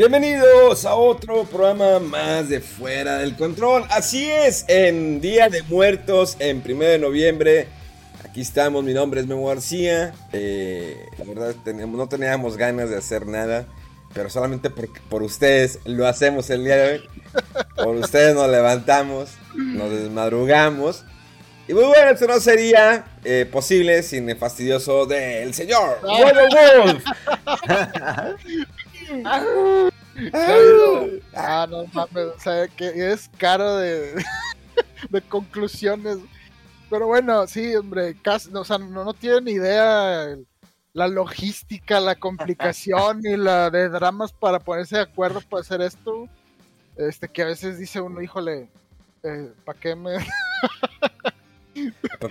Bienvenidos a otro programa más de Fuera del Control. Así es, en Día de Muertos, en 1 de noviembre. Aquí estamos, mi nombre es Memo García. Eh, la verdad, no teníamos ganas de hacer nada, pero solamente por, por ustedes lo hacemos el día de hoy. Por ustedes nos levantamos, nos desmadrugamos. Y muy bueno, esto no sería eh, posible sin el fastidioso del señor Wolf. ah, no mames, o sea, que es caro de, de conclusiones. Pero bueno, sí, hombre, casi, o sea, no, no tienen idea la logística, la complicación y la de dramas para ponerse de acuerdo para hacer esto. Este, que a veces dice uno, híjole, eh, ¿para qué me...?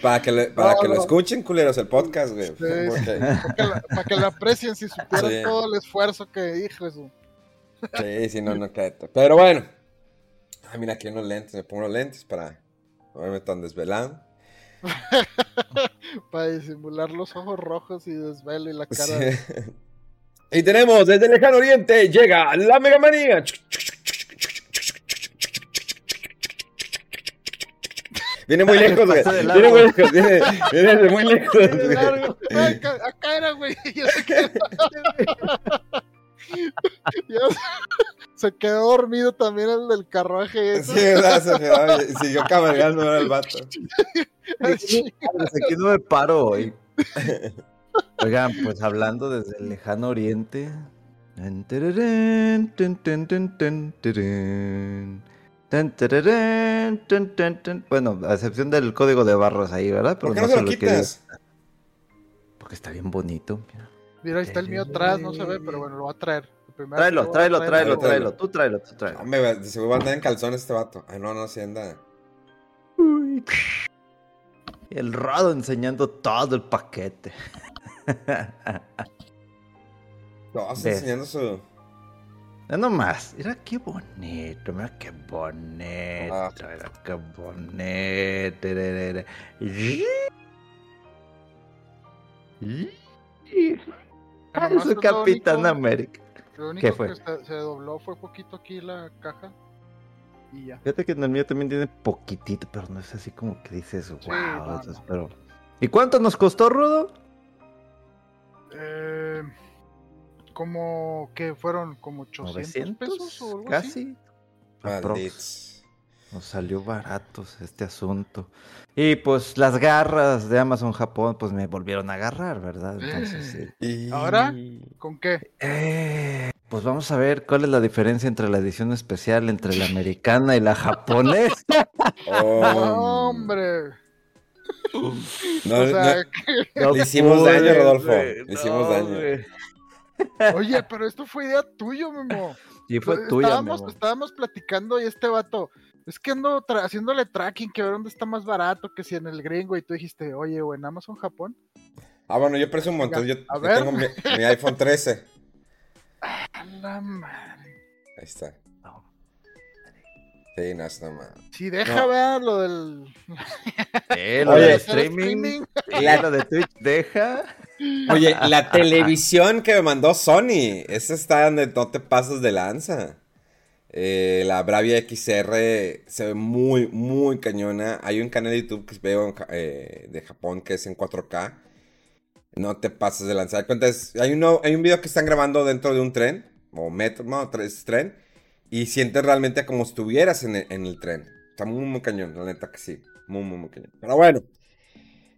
Para que, para que lo escuchen, culeros, el podcast, güey. para, que lo aprecien si supieran todo el esfuerzo que dijo eso. Sí, sí, no, no cae. Pero bueno. Ah, mira, aquí unos lentes. Me pongo los lentes para no verme tan desvelado. para disimular los ojos rojos y desvelo y la cara. y tenemos desde el lejano oriente, llega la Mega Manía. Viene muy lejos, güey. Viene muy lejos, viene, viene muy lejos. acá era, güey. se quedó dormido también el del carruaje. Sí, verdad, siguió cabalgando el vato. se quedó de paro hoy. Oigan, pues hablando desde el lejano oriente. Bueno, a excepción del código de barras ahí, ¿verdad? Pero ¿Por qué no, se lo quitas? Porque está bien bonito. Mira, ahí está el mío atrás, no se ve, pero bueno, lo va a traer. Tráelo, tráelo, tráelo, tráelo, tú tráelo, tú tráelo. Hombre, se va a andar en calzones este vato. Ay, no, no, si anda. El Rado enseñando todo el paquete. No, está enseñando su. No nomás, mira qué bonito, mira qué bonito, ah. mira qué bonito. Ah, es Capitán América. Lo único fue? que se, dobló fue poquito aquí la caja y ya. Fíjate que en el mío también tiene poquitito, pero no es así como que dices, wow. ¿Y cuánto nos costó, Rudo? Eh, como que fueron como 800 pesos o algo casi. Nos salió baratos este asunto. Y pues las garras de Amazon Japón, pues me volvieron a agarrar, ¿verdad? Entonces, ¿Y ahora? ¿Con qué? Eh, pues vamos a ver cuál es la diferencia entre la edición especial entre la americana y la japonesa. Oh. ¡Hombre! No, o sea, no, que- No Le hicimos pude, daño, Rodolfo, le hicimos daño. güey. oye, pero esto fue idea tuya, Memo. Sí, fue tuya, estábamos, Memo. estábamos platicando y este vato, es que ando tra- haciéndole tracking, que ver dónde está más barato, que si en el gringo, y tú dijiste, oye, o en Amazon Japón. Ah, bueno, yo precio un montón. Yo, A yo tengo mi, mi iPhone 13. A la madre. Ahí está. No. Sí, no, está mal. Si deja No. ver lo del Eh, lo Oye, de streaming, sí, La- lo de Twitch, deja. Oye, la televisión que me mandó Sony, esa está donde no te pasas de lanza. Eh, la Bravia XR se ve muy, muy cañona. Hay un canal de YouTube que veo eh, de Japón que es en 4K. No te pases de lanza. Cuentas, hay, uno, hay un video que están grabando dentro de un tren, o metro, no, tre- es tren, y sientes realmente como si estuvieras en el, en el tren. Está muy, muy cañón, la neta que sí. Muy, muy, muy cañón. Pero bueno.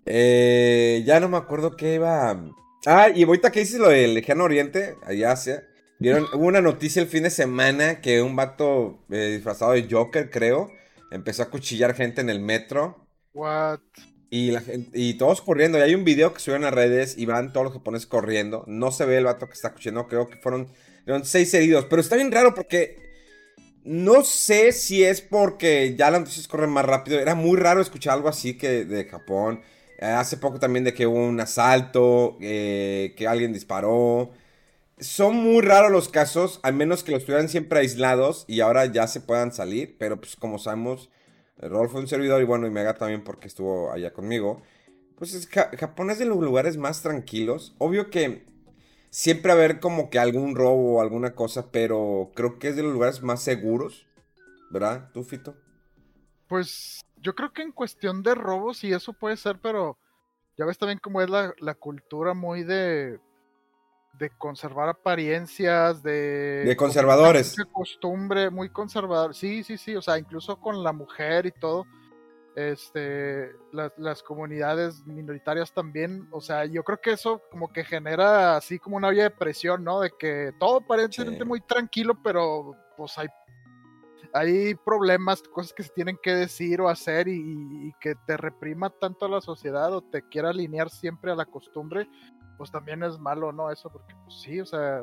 Eh, ya no me acuerdo qué iba. Ah, y ahorita que dices lo del Lejano Oriente, allá Asia. Vieron, hubo una noticia el fin de semana que un vato eh, disfrazado de Joker, creo, empezó a cuchillar gente en el metro. What? Y, la gente, y todos corriendo. Y hay un video que subieron a redes y van todos los japoneses corriendo. No se ve el vato que está cuchillando. Creo que fueron, fueron seis heridos. Pero está bien raro porque no sé si es porque ya las noticias corren más rápido. Era muy raro escuchar algo así que de Japón. Eh, hace poco también de que hubo un asalto, eh, que alguien disparó. Son muy raros los casos, al menos que los estuvieran siempre aislados y ahora ya se puedan salir. Pero pues como sabemos, Rolf fue un servidor y bueno, y Mega también porque estuvo allá conmigo. Pues es, Ja- Japón es de los lugares más tranquilos. Obvio que siempre va a haber como que algún robo o alguna cosa, pero creo que es de los lugares más seguros. ¿Verdad? ¿Tú, Fito? Pues yo creo que en cuestión de robos y eso puede ser, pero ya ves también cómo es la, la cultura muy de de conservar apariencias, de De conservadores. mucha costumbre muy conservador. Sí, sí, sí, o sea, incluso con la mujer y todo. Este, las, las comunidades minoritarias también, o sea, yo creo que eso como que genera así como una vía de presión, ¿no? De que todo parece Sí. muy tranquilo, pero pues hay hay problemas, cosas que se tienen que decir o hacer y, y que te reprima tanto a la sociedad o te quiera alinear siempre a la costumbre, pues también es malo, ¿no? Eso, porque pues sí, o sea,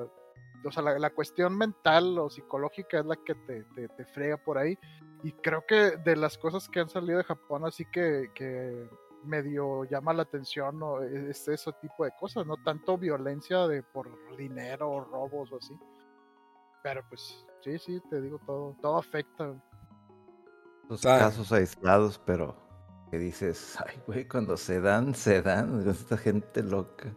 o sea la, la cuestión mental o psicológica es la que te, te, te frega por ahí. Y creo que de las cosas que han salido de Japón, así que, que medio llama la atención, ¿no? es ese tipo de cosas, no tanto violencia de por dinero o robos o así. Pero pues sí, sí, te digo, todo, todo afecta. Los Claro. casos aislados, pero que dices, ay, güey, cuando se dan, se dan. Esta gente loca.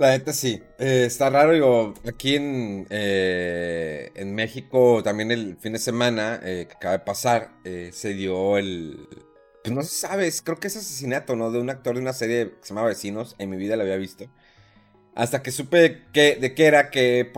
La neta sí. Eh, está raro, digo, aquí en, eh, en México también el fin de semana eh, que acaba de pasar se dio el... Pues no se sabe, creo que es asesinato, ¿no? De un actor de una serie que se llama Vecinos, en mi vida la había visto. Hasta que supe que, de qué era, que,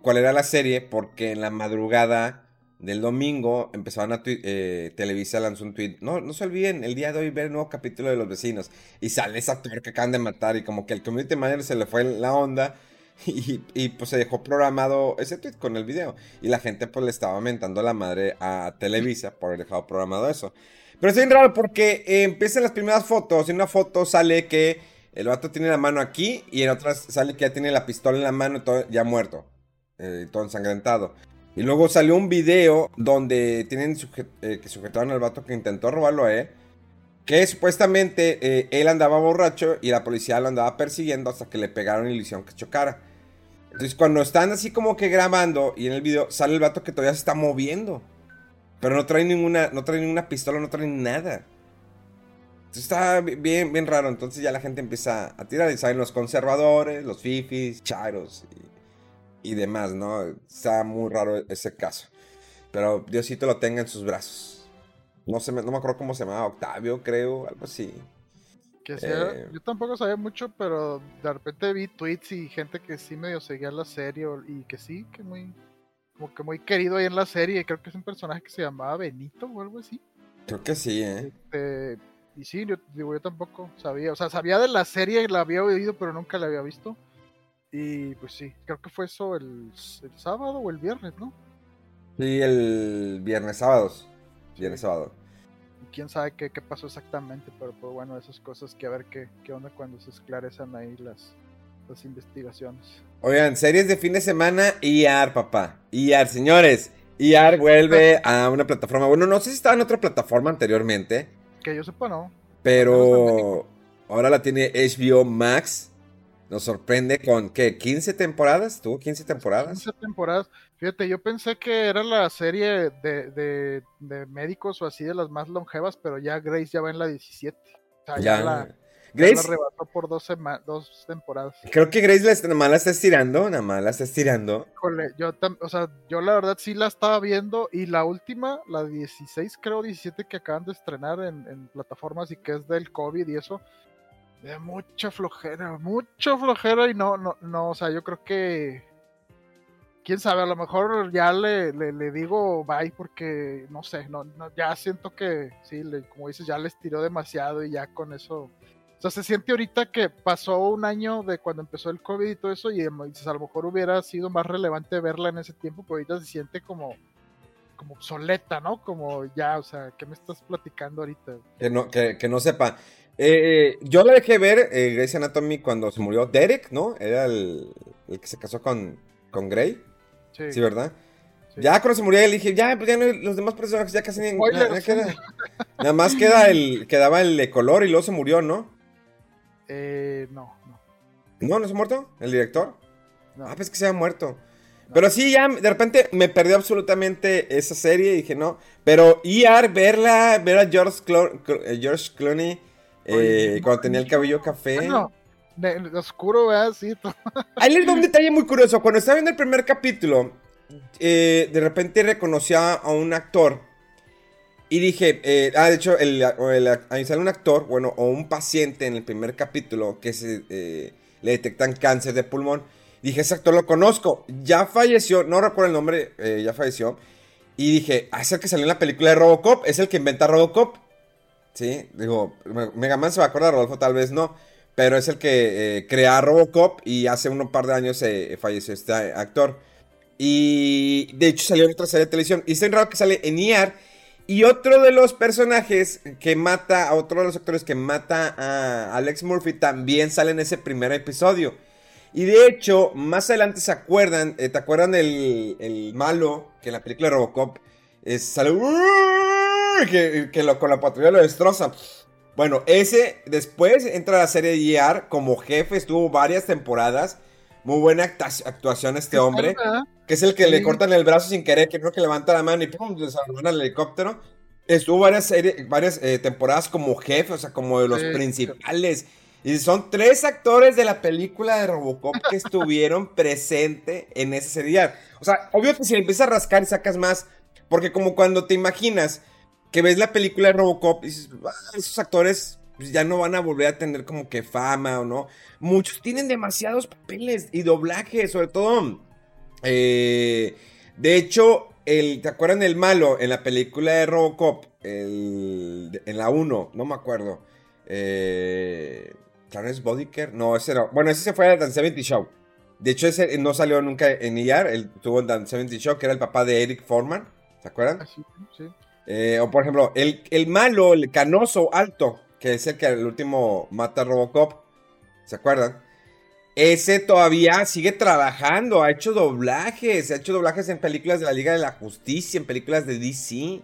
cuál era la serie, porque en la madrugada del domingo empezaban a eh, Televisa lanzó un tweet. No, no se olviden, el día de hoy ver el nuevo capítulo de Los Vecinos. Y sale ese actor que acaban de matar y como que el community manager se le fue la onda y, y, pues se dejó programado ese tweet con el video. Y la gente pues le estaba mentando la madre a Televisa por haber dejado programado eso. Pero es bien raro porque eh, empiezan las primeras fotos. En una foto sale que el vato tiene la mano aquí y en otras sale que ya tiene la pistola en la mano y todo, ya muerto. eh, todo ensangrentado. Y luego salió un video donde tienen eh, que sujetaron al vato que intentó robarlo a él. Que supuestamente eh, él andaba borracho y la policía lo andaba persiguiendo hasta que le pegaron y le hicieron que chocara. Entonces cuando están así como que grabando y en el video sale el vato que todavía se está moviendo. Pero no trae ninguna, no trae ninguna pistola, no trae nada. Entonces está bi- bien, bien raro. Entonces ya la gente empieza a tirar y salen los conservadores, los fifis, charos y, y demás, ¿no? Está muy raro ese caso. Pero Diosito lo tenga en sus brazos. No, se me, no me acuerdo cómo se llamaba, Octavio, creo, algo así. Que sí, Eh. yo tampoco sabía mucho, pero de repente vi tweets y gente que sí medio seguía la serie y que sí, que muy, como que muy querido ahí en la serie. Creo que es un personaje que se llamaba Benito o algo así. Creo que sí, ¿eh? Este, y sí, yo, digo, yo tampoco sabía, o sea, sabía de la serie, la había oído, pero nunca la había visto. Y pues sí, creo que fue eso el, el sábado o el viernes, ¿no? Sí, el viernes sábados. Viernes sábado. quién sabe qué, qué pasó exactamente, pero pues bueno, esas cosas que a ver qué, qué onda cuando se esclarecen ahí las, las investigaciones. Oigan, series de fin de semana, IAR, papá. IAR, señores. IAR vuelve a una plataforma. Bueno, no sé si estaba en otra plataforma anteriormente, Que yo sepa, no. pero ahora la tiene HBO Max. Nos sorprende con, ¿qué? ¿15 temporadas? ¿Tuvo 15 temporadas? 15 temporadas. Fíjate, yo pensé que era la serie de, de, de médicos o así de las más longevas, pero ya Grace ya va en la 17. O sea, ya, Ya. la, ya la Grace, rebasó por dos, dos temporadas. creo que Grace la, nada más la está estirando, nada más la está estirando. Híjole, yo, o sea, yo la verdad sí la estaba viendo y la última, la 16 creo 17 que acaban de estrenar en, en plataformas y que es del COVID y eso, me da mucha flojera, mucha flojera y no, no, no, o sea, yo creo que, quién sabe, a lo mejor ya le, le, digo bye porque, no sé, no, no, ya siento que, sí, le- como dices, ya les tiró demasiado y ya con eso... O sea, se siente ahorita que pasó un año de cuando empezó el COVID y todo eso, y em, dices, a lo mejor hubiera sido más relevante verla en ese tiempo, pero ahorita se siente como, como obsoleta, ¿no? Como ya, o sea, ¿qué me estás platicando ahorita? Que no, que no sepa. Eh, yo la dejé ver, eh, Grey's Anatomy, cuando se murió Derek, ¿no? Era el, el que se casó con, con Grey. Sí, Sí, ¿verdad? sí. Ya cuando se murió él dije, ya, pues ya no, los demás personajes ya casi ni- nada, queda. Nada más queda el, quedaba el de color y luego se murió, ¿no? Eh, no, no, No, no se ha muerto, el director. no. Ah, pues que se ha muerto. Pero sí, ya de repente me perdió absolutamente esa serie y dije, no. Pero ER, verla, ver a George, Clo- eh, George Clooney eh, Oye, cuando tenía el cabello café. Bueno, de- de oscuro, ¿verdad? Sí, Ahí les va un detalle muy curioso. Cuando estaba viendo el primer capítulo, eh, de repente reconocí a un actor. Y dije, eh, ah, de hecho, el, el- ahí sale un actor, bueno, o un paciente en el primer capítulo que se, eh, le detectan cáncer de pulmón. Dije, ese actor lo conozco. Ya falleció, no recuerdo el nombre, ya falleció. Y dije, ah, es el que salió en la película de Robocop, es el que inventa Robocop. Sí, digo, Me- Mega Man se va a acordar, Rodolfo tal vez no. Pero es el que eh, crea Robocop y hace un par de años eh, falleció este actor. Y de hecho salió en otra serie de televisión. Y es raro que sale en ER. Y otro de los personajes que mata, a otro de los actores que mata a Alex Murphy también sale en ese primer episodio. Y de hecho, más adelante se acuerdan, eh, ¿te acuerdan el, el malo que en la película de Robocop es, sale que, que lo- con la patrulla lo destroza? Bueno, ese después entra a la serie de ER como jefe, estuvo varias temporadas. Muy buena actuación este hombre. Que es el que le Sí. cortan el brazo sin querer, que creo que levanta la mano y pum, desarman el helicóptero. Estuvo varias series, varias eh, temporadas como jefe, o sea, como de los Sí. principales. Y son tres actores de la película de Robocop que estuvieron presentes en esa serie. O sea, obvio que si le empiezas a rascar y sacas más, porque como cuando te imaginas que ves la película de Robocop y dices, "Ah, esos actores pues, ya no van a volver a tener como que fama o no. Muchos tienen demasiados papeles y doblajes, sobre todo eh, de hecho, el, ¿te acuerdan del malo en la película de Robocop? El, en la 1, no me acuerdo. Eh, Clarence Bodiker, no, ese no. Bueno, ese se fue a Dan 70 Show. De hecho, ese no salió nunca en ER, él tuvo en Dan 70 Show, que era el papá de Eric Foreman. ¿Se acuerdan? Así, sí. Eh, o por ejemplo, el, el malo, el canoso alto, que es el que al último mata a Robocop. ¿Se acuerdan? Ese todavía sigue trabajando, ha hecho doblajes, ha hecho doblajes en películas de la Liga de la Justicia, en películas de DC.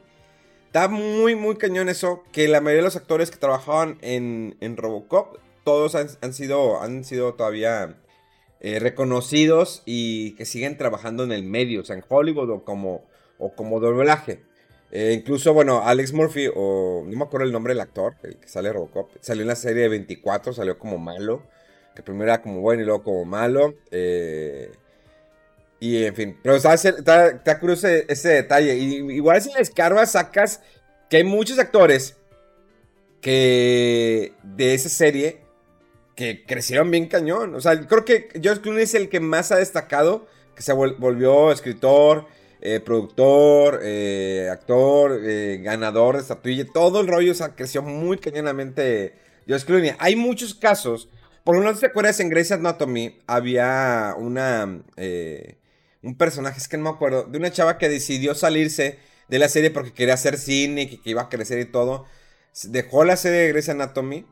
Está muy, muy cañón eso, que la mayoría de los actores que trabajaban en, en Robocop, todos han, han sido, han sido todavía eh, reconocidos y que siguen trabajando en el medio, o sea, en Hollywood como, o como doblaje. Eh, incluso, bueno, Alex Murphy, o no me acuerdo el nombre del actor, el que sale Robocop, salió en la serie de 24, salió como malo, que primero era como bueno y luego como malo. eh, y en fin, pero está, está, ese, detalle. Y, igual si le escarbas, sacas que hay muchos actores que de esa serie que crecieron bien cañón. O sea, creo que George Clooney es el que más ha destacado, que se vol- volvió escritor, eh, productor, eh, actor, eh, ganador de estatuilla, todo el rollo, o sea, creció muy cañonamente George Clooney. Hay muchos casos, por ejemplo, ¿no te acuerdas en Grey's Anatomy? Había una, eh, un personaje, es que no me acuerdo, de una chava que decidió salirse de la serie porque quería hacer cine, que, que iba a crecer y todo. Dejó la serie de Grey's Anatomy.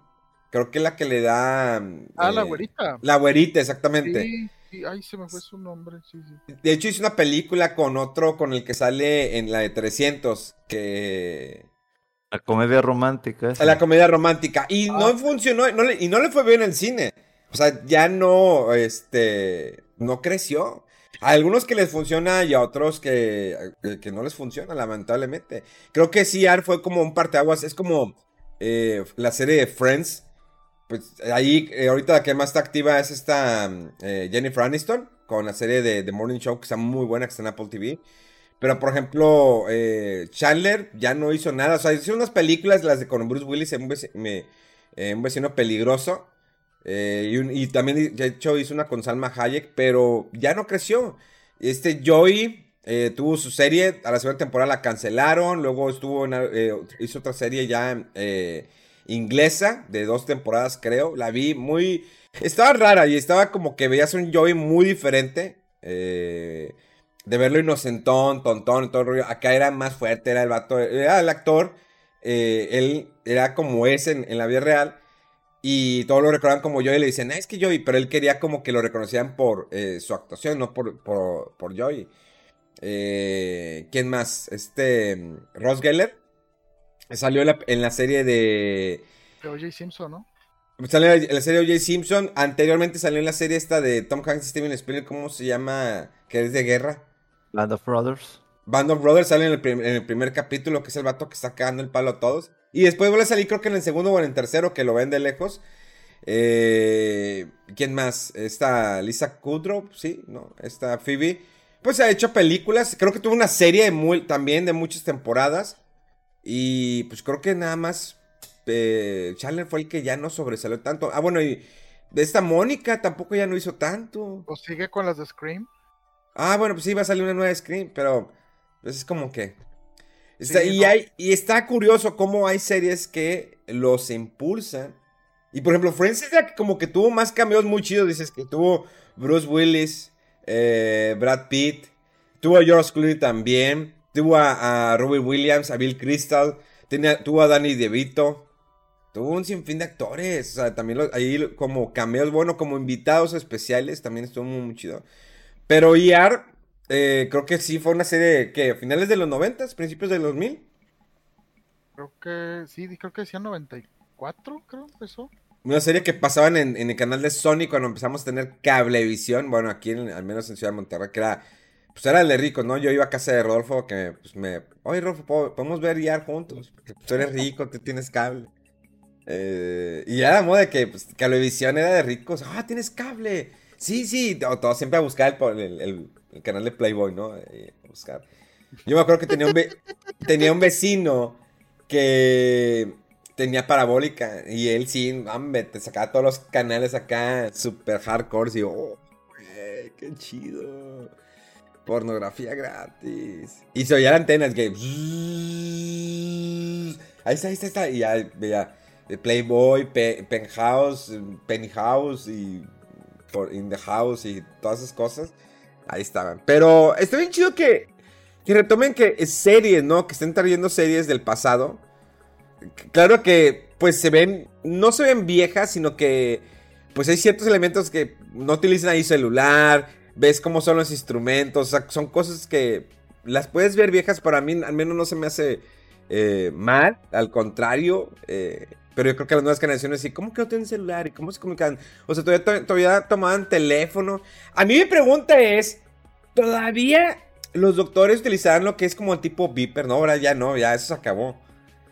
Creo que es la que le da. Ah, la güerita. La güerita, exactamente. Sí, sí, ay, se me fue su nombre, sí, sí. De hecho, hizo una película con otro, con el que sale en la de 300, que... La comedia romántica. esa. La comedia romántica. Y Ah. no funcionó, no le- y no le fue bien en el cine. O sea, ya no, este, no creció. A algunos que les funciona y a otros que, que- que no les funciona, lamentablemente. Creo que CR fue como un parteaguas, es como eh, la serie de Friends. Pues ahí, eh, ahorita la que más está activa es esta eh, Jennifer Aniston, con la serie de The Morning Show, que está muy buena, que está en Apple TV. Pero, por ejemplo, eh, Chandler ya no hizo nada. O sea, hizo unas películas, las de con Bruce Willis, un, veci- me- eh, un vecino peligroso. y, también, de hecho, hizo una con Salma Hayek, pero ya no creció. Este Joey tuvo su serie, a la segunda temporada la cancelaron. Luego estuvo, en, hizo otra serie ya inglesa, de dos temporadas, creo. La vi muy. Estaba rara y estaba como que veías un Joey muy diferente. eh, de verlo inocentón, tontón todo el rollo. Acá era más fuerte, era el vato, era el actor. eh, él era como es en, la vida real. Y todos lo recordaban como Joey. Le dicen, "Ah, es que Joey. Pero él quería como que lo reconocieran por eh, su actuación, no por, por, por Joey. ¿Quién más? Este. mm, Ross Geller. Salió en la, en la serie de. De O.J. Simpson, ¿no? Salió en la serie de O.J. Simpson. Anteriormente salió en la serie esta de Tom Hanks y Steven Spielberg. ¿Cómo se llama? Que es de guerra. Band of Brothers. Band of Brothers sale en el, prim- en el primer capítulo, que es el vato que está cagando el palo a todos. Y después vuelve a salir, creo que en el segundo o en el tercero, que lo ven de lejos. Eh, ¿Quién más? Esta Lisa Kudrow, sí, ¿no? Esta Phoebe. Pues ha hecho películas. Creo que tuvo una serie de muy- también de muchas temporadas. Y pues creo que nada más eh, Chandler fue el que ya no sobresalió tanto. Ah, bueno, y de esta Mónica tampoco ya no hizo tanto. O sigue con las de Scream. Ah, bueno, pues sí, va a salir una nueva Scream, pero pues, es como que... Está- Sí, y, no. hay, y está curioso cómo hay series que los impulsan. Y por ejemplo, Friends es la que como que tuvo más cambios muy chidos. Dices que tuvo Bruce Willis, eh, Brad Pitt, tuvo a George Clooney también, tuvo a, a Robin Williams, a Bill Crystal, tenía, tuvo a Danny DeVito. Tuvo un sinfín de actores. O sea, también los- ahí como cameos, bueno, como invitados especiales, también estuvo muy, muy chido. Pero ER, eh, creo que sí fue una serie que a finales de los 90, principios de los 2000. Creo que sí, creo que decía 94, creo empezó. Una serie que pasaban en, en el canal de Sony cuando empezamos a tener cablevisión. Bueno, aquí en- al menos en Ciudad de Monterrey, que era. Pues era el de ricos, ¿no? Yo iba a casa de Rodolfo que pues me. Oye, Rodolfo, ¿po- podemos ver ER juntos. Porque tú eres rico, tú tienes cable. Eh, y era la moda de que pues, cablevisión era de ricos. Ah, tienes cable. Sí, sí. O todo siempre a buscar el, el- el- el canal de Playboy, ¿no? Eh, a buscar. Yo me acuerdo que tenía un, ve- tenía un vecino que tenía parabólica y él sí, hombre, te sacaba todos los canales acá super hardcore y yo, oh, qué chido. Pornografía gratis. Y se oía la antena, es que... Ahí está, ahí está, ahí está. Y ya veía eh, Playboy, Pe- Penthouse, Pennyhouse y por In the House y todas esas cosas. Ahí estaban. Pero está bien chido que, que retomen que es series, ¿no? Que estén trayendo series del pasado. Claro que, pues se ven, no se ven viejas, sino que, pues hay ciertos elementos que no utilizan ahí celular, ves cómo son los instrumentos, o sea, son cosas que las puedes ver viejas, para mí al menos no se me hace eh, mal, al contrario, eh, pero yo creo que las nuevas generaciones sí, ¿cómo que no tienen celular? ¿Y cómo se comunican? O sea, todavía, to- todavía tomaban teléfono. A mí mi pregunta es, ¿todavía los doctores utilizaban lo que es como el tipo Viper? No, ahora ya no, ya eso se acabó.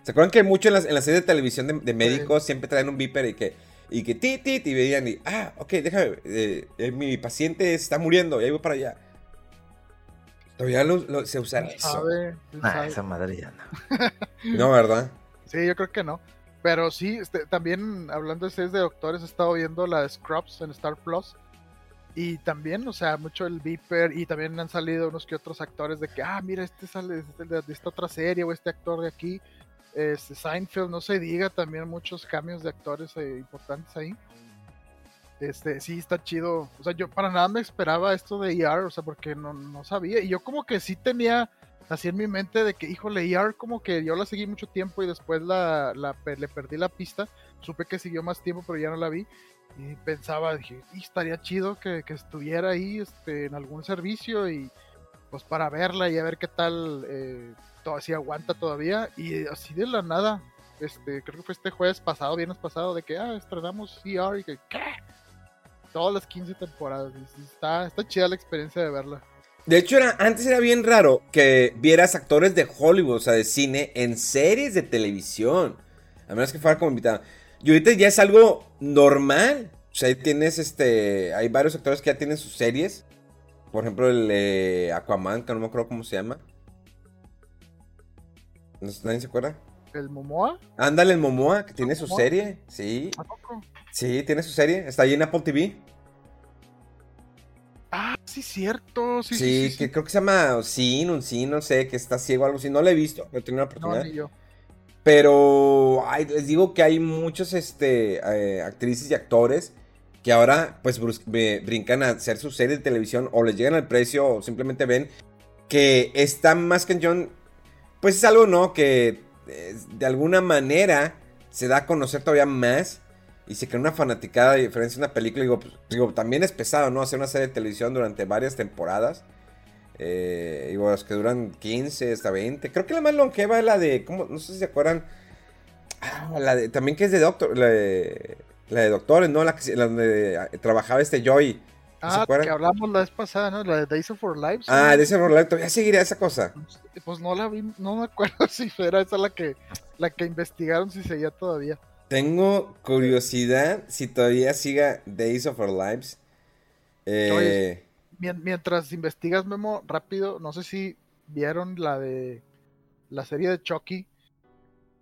¿Se acuerdan que mucho en las, en las series de televisión de, de médicos siempre traen un Viper y que, y que tit, tit, y veían y, ah, ok, déjame, eh, eh, mi paciente está muriendo, y ahí voy para allá. Todavía lo- lo- se usa ¿Quién eso. Ah, sabe? esa madre ya no. No, ¿verdad? Sí, yo creo que no. Pero sí, este, también hablando de series de doctores, he estado viendo la de Scrubs en Star Plus. Y también, o sea, mucho el Viper. Y también han salido unos que otros actores de que, ah, mira, este sale de, de- de esta otra serie o este actor de aquí. Este, Seinfeld, no se diga, también muchos cambios de actores eh, importantes ahí. Este, sí, está chido. O sea, yo para nada me esperaba esto de ER, o sea, porque no, no sabía. Y yo como que sí tenía así en mi mente de que, híjole, ER como que yo la seguí mucho tiempo y después la, la le perdí la pista. Supe que siguió más tiempo, pero ya no la vi. Y pensaba, dije, "Y estaría chido que, que estuviera ahí este, en algún servicio y pues para verla y a ver qué tal, eh, to- si aguanta todavía. Y así de la nada, este, creo que fue este jueves pasado, viernes pasado, de que, ah, estrenamos ER y que, ¿qué? Todas las 15 temporadas. está, está chida la experiencia de verla. De hecho, era, antes era bien raro que vieras actores de Hollywood, o sea, de cine, en series de televisión. A menos que fuera como invitado. Y ahorita ya es algo normal. O sea, ahí tienes este. Hay varios actores que ya tienen sus series. Por ejemplo, el eh, Aquaman, que no me acuerdo cómo se llama. ¿No- ¿Nadie se acuerda? ¿El Momoa? Ándale, el Momoa, que tiene su ¿Momoa? serie. Sí, ¿A poco? sí, tiene su serie. Está ahí en Apple TV. Ah, sí, cierto. Sí, Sí, sí, que sí. creo que se llama Sin, un Sin, no sé, que está ciego o algo así. No lo he visto, no he tenido la No, oportunidad. ni yo. Pero ay, les digo que hay muchos este, eh, actrices y actores que ahora pues brincan a hacer su serie de televisión o les llegan al precio o simplemente ven que está más cañón. Pues es algo, ¿no? Que eh, de alguna manera se da a conocer todavía más y se crea una fanaticada diferencia de una película. Digo, pues, digo, también es pesado, ¿no? Hacer una serie de televisión durante varias temporadas. Eh, digo, las que duran 15 hasta 20. Creo que la más longeva es la de. ¿cómo? No sé si se acuerdan. Ah, la de. También que es de Doctor. La de, Doctores, ¿no? La, que, la donde ah, trabajaba este Joy. ¿No se Ah, que hablamos la vez pasada, ¿no? La de Days of Our Lives. Ah, ¿no? de ese Rolando. Todavía seguiría esa cosa. Pues no la vi, no me acuerdo si era esa la que, la que investigaron, si seguía todavía. Tengo curiosidad si todavía siga Days of Our Lives. Eh, Oye. Mientras investigas, Memo, rápido, no sé si vieron la de la serie de Chucky.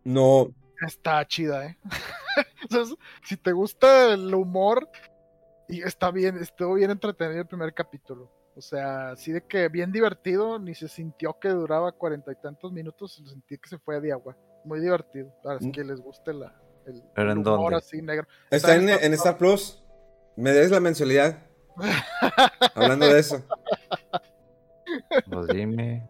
no. Está chida, ¿eh? Entonces, si te gusta el humor, y está bien, estuvo bien entretenido el primer capítulo. O sea, así de que bien divertido, ni se sintió que duraba cuarenta y tantos minutos, sentí que se fue de agua. Muy divertido, para los Mm. que les guste la, el, ¿Pero el en humor dónde? así negro. Está en, en Star Plus. ¿Me des la mensualidad? Hablando de eso. Pues dime.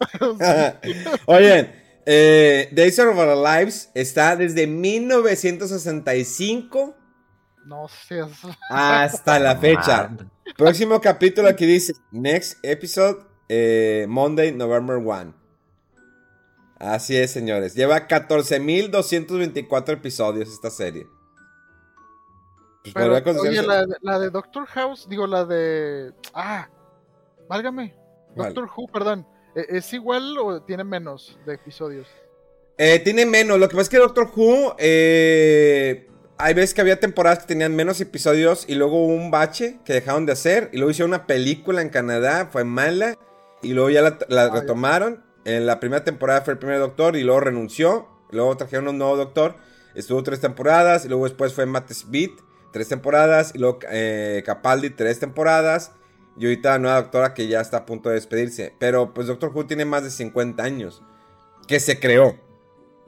Oigan, eh, Days of Our Lives está desde 1965 No seas. hasta la fecha. Próximo capítulo aquí dice Next episode eh, Monday, November 1. Así es, señores. Lleva 14.224 episodios esta serie. Pues Pero, oye, la, de- la de Doctor House, digo, la de. Ah, válgame. Doctor Who, perdón. ¿e- ¿Es igual o tiene menos de episodios? Eh, tiene menos. Lo que pasa es que Doctor Who. eh, hay veces que había temporadas que tenían menos episodios y luego hubo un bache que dejaron de hacer. Y luego hicieron una película en Canadá, fue mala. Y luego ya la, retomaron. En la primera temporada fue el primer Doctor y luego renunció. Luego trajeron un nuevo Doctor. Estuvo tres temporadas. Y luego después fue Matt Smith, tres temporadas. Y luego eh, Capaldi, tres temporadas. Y ahorita la nueva doctora que ya está a punto de despedirse. Pero pues Doctor Who tiene más de 50 años. Que se creó.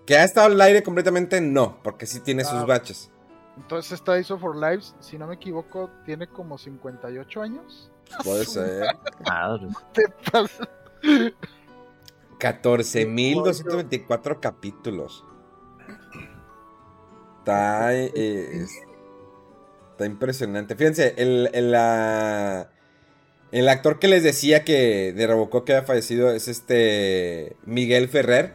Que ha estado al aire completamente, no, porque sí tiene sus Ah. baches. Entonces, esta Days of Our Lives, si no me equivoco, tiene como 58 años. Puede ser. Madre. Te pasa- 14.224 capítulos. Está, eh, está impresionante. Fíjense, el, el, la- el actor que les decía que de Robocop que había fallecido es este Miguel Ferrer.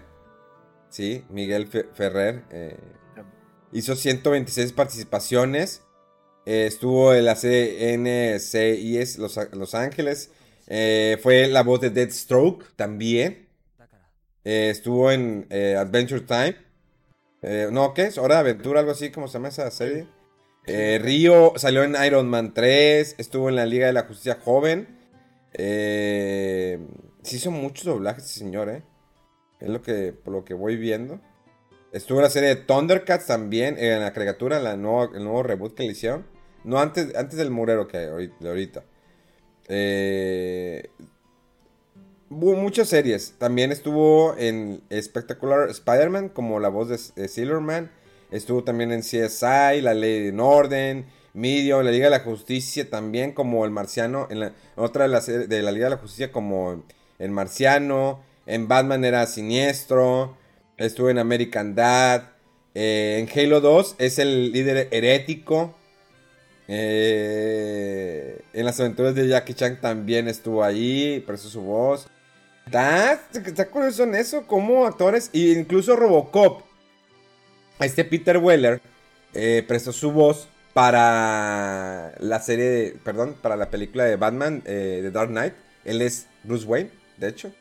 Sí, Miguel Fe- Ferrer. eh, hizo 126 participaciones. Eh, estuvo en la CNCIS Los, Los Ángeles. Eh, fue la voz de Deathstroke también. Eh, estuvo en Adventure Time. No, ¿qué es? Hora de Aventura, algo así, como se llama esa serie? Río salió en Iron Man 3. Estuvo en la Liga de la Justicia Joven. Sí hizo muchos doblajes, ese señor. Es lo que, por lo que voy viendo. Estuvo en la serie de Thundercats también, eh, en la caricatura, la nuevo, el nuevo reboot que le hicieron. No antes, antes del murero que ahorita. de ahorita. Eh, hubo muchas series. También estuvo en Spectacular Spider-Man como la voz de, de Silverman. Estuvo también en CSI, La Ley de Orden, Medium, La Liga de la Justicia también como el Marciano. En la, otra de la, de la Liga de la Justicia como el Marciano. En Batman era Siniestro. Estuvo en American Dad. Eh, en Halo 2 es el líder herético. Eh, en las aventuras de Jackie Chan también estuvo ahí, prestó su voz. Está, está curioso en eso, como actores, e incluso Robocop. Este Peter Weller eh, prestó su voz para la serie, de, perdón, para la película de Batman, eh, The Dark Knight. Él es Bruce Wayne, de hecho.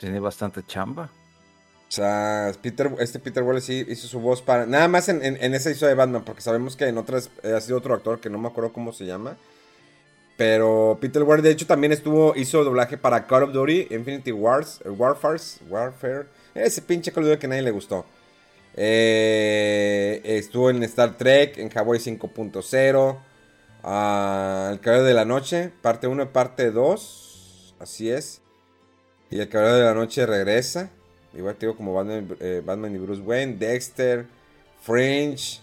Tiene bastante chamba. O sea, Peter, este Peter Weller sí hizo su voz para... Nada más en, en, esa hizo de Batman, porque sabemos que en otras eh, ha sido otro actor que no me acuerdo cómo se llama. Pero Peter Weller de hecho también estuvo, hizo doblaje para Call of Duty, Infinity Wars, Warfare, Warfare. Ese pinche Call of Duty que nadie le gustó. Eh, estuvo en Star Trek, en Hawaii 5.0. Ah, el Caballero de la Noche, parte 1 y parte 2. Así es. Y el Caballero de la Noche regresa. Igual te digo como Batman, eh, y Bruce Wayne. Dexter, Fringe,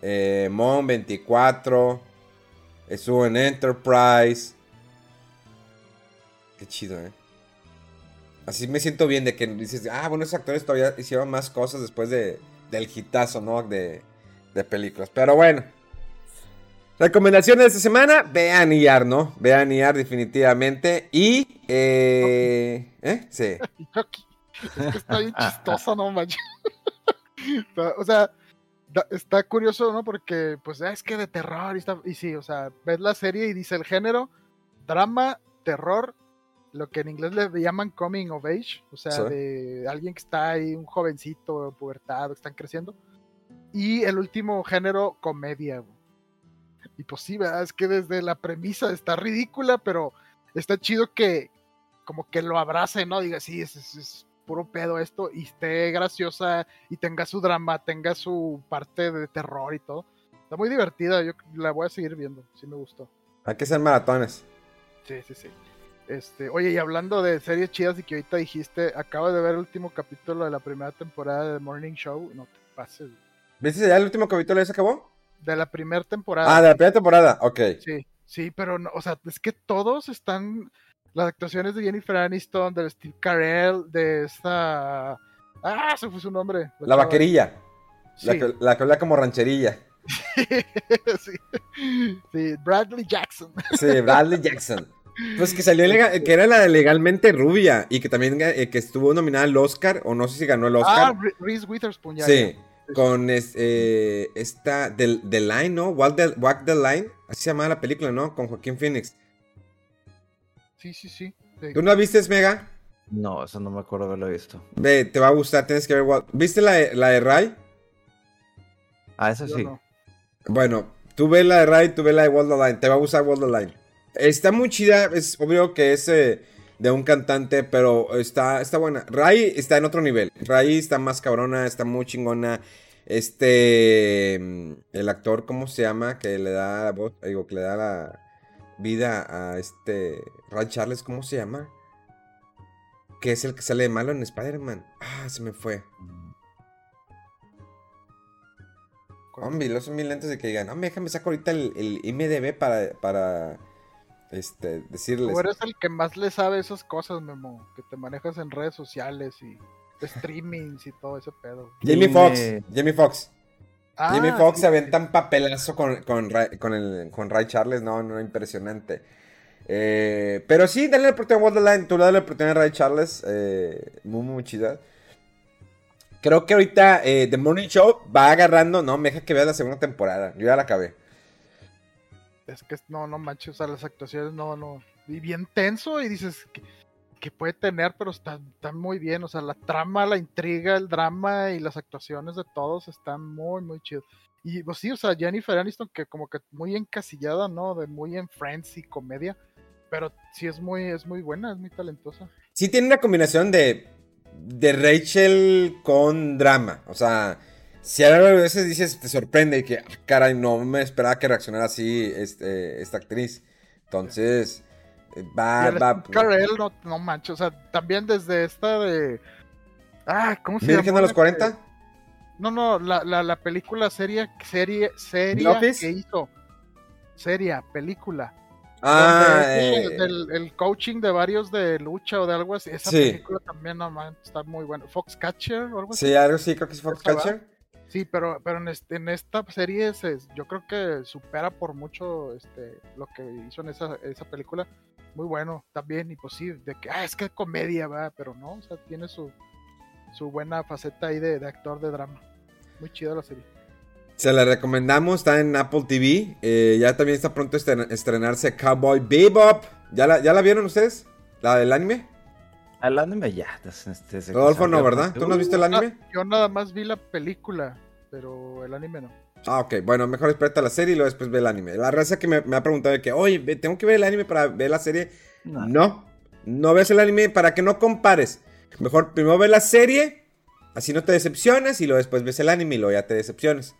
eh, Mon 24. Estuvo en Enterprise. Qué chido, eh. Así me siento bien de que dices, ah, bueno, esos actores todavía hicieron más cosas después de, del hitazo, ¿no? De, de películas. Pero bueno. Recomendaciones de esta semana, vean IAR, ¿no? Vean IAR definitivamente. Y, eh... ¿Eh? Sí. Es que está bien chistosa, no manches. o sea, está curioso, ¿no? Porque, pues, es que de terror y, está, y sí, o sea, ves la serie y dice el género, drama, terror, lo que en inglés le llaman coming of age, o sea, de alguien que está ahí, un jovencito, pubertado, que están creciendo. Y el último género, comedia. Y pues sí, ¿verdad? es que desde la premisa está ridícula, pero está chido que como que lo abrace, ¿no? Diga, sí, es, es puro pedo esto y esté graciosa y tenga su drama, tenga su parte de terror y todo. Está muy divertida, yo la voy a seguir viendo, sí me gustó. Hay que ser maratones. Sí, sí, sí. Este, oye, y hablando de series chidas y que ahorita dijiste, acabo de ver el último capítulo de la primera temporada de Morning Show, no te pases. ¿Viste ya el último capítulo ya se acabó? De la primera temporada. Ah, de la primera temporada, ok. Sí, sí, pero no, o sea, es que todos están las actuaciones de Jennifer Aniston, de Steve Carell, de esta. Ah, se fue su nombre. La, vaquerilla. La, que, la que habla como rancherilla. sí. sí, Bradley Jackson. sí, Bradley Jackson. Pues que salió que era la de legalmente rubia y que también eh, que estuvo nominada al Oscar, o no sé si ganó el Oscar. Ah, Reese Witherspoon, ya. Sí, con eh, esta, The, the, Line, ¿no? Walk the, Walk the Line, así se llama la película, ¿no? Con Joaquín Phoenix. Sí, sí, sí. ¿Tú no la viste, Mega? No, eso no me acuerdo haberlo visto. Ve, te va a gustar, tienes que ver. ¿Viste la, la de Ray? Ah, esa sí. Bueno, tú ves la de Ray, tú ves la de Wall the Line. Te va a gustar Wall the Line. Está muy chida, es obvio que es eh, de un cantante, pero está, está buena. Ray está en otro nivel. Ray está más cabrona, está muy chingona. Este. Mm, el actor, ¿cómo se llama? Que le da la voz, digo, que le da la vida a este Ray Charles, ¿cómo se llama? Que es el que sale de malo en Spider-Man. Ah, se me fue. Hombre, los son mil lentes de que digan, no, déjame saco ahorita el, el IMDB para, para este, decirles. Tú eres el que más le sabe esas cosas, Memo, que te manejas en redes sociales y streamings y todo ese pedo. Jamie Foxx, Jamie Foxx. Ah, Jimmy Fox se aventa un papelazo con, con, con, el, con Ray Charles, no, no, impresionante. Eh, pero sí, dale la oportunidad a Wonderland, tú dale la oportunidad a Ray Charles, eh, muy, muy chida. Creo que ahorita eh, The Morning Show va agarrando, no, me deja que vea la segunda temporada, yo ya la acabé. Es que no, no manches, o sea, las actuaciones no, no, y bien tenso y dices, que puede tener, pero están, muy bien. O sea, la trama, la intriga, el drama y las actuaciones de todos están muy, muy chidos. Y pues sí, o sea, Jennifer Aniston, que como que muy encasillada, ¿no? De muy en Friends y comedia. Pero sí es muy, es muy buena, es muy talentosa. Sí tiene una combinación de, de Rachel con drama. O sea, si a veces dices, te sorprende que, ah, caray, no me esperaba que reaccionara así este, esta actriz. Entonces, Va, va. Carell, no, no manches. O sea, también desde esta de. Ah, ¿cómo se llama? ¿Virgen de los 40? No, no, la, la, la película seria, serie, seria que hizo. Seria, película. Ah, eh, del- el coaching de varios de lucha o de algo así. Esa Sí. película también no man, está muy buena. Foxcatcher o algo así. sí, algo sí, creo que es Foxcatcher. Sí, pero, pero en, este- en esta serie se- yo creo que supera por mucho este, lo que hizo en esa, esa película. Muy bueno también, y pues sí, de que, ah, es que es comedia, va, pero no, o sea, tiene su, su buena faceta ahí de, de actor de drama. Muy chida la serie. Se la recomendamos, está en Apple TV. eh, ya también está pronto a estren- estrenarse Cowboy Bebop. ¿Ya la, ¿Ya la vieron ustedes? ¿La del anime? Al anime ya. este, se Rodolfo no, ¿verdad? ¿Tú no has visto el anime? Ah, yo nada más vi la película, pero el anime no. Ah, ok. Bueno, mejor espérate la serie y luego después ve el anime. La raza que me, me ha preguntado de que, oye, tengo que ver el anime para ver la serie. No. No, no ves el anime para que no compares. Mejor primero ve la serie, así no te decepcionas y luego después ves el anime y luego ya te decepcionas.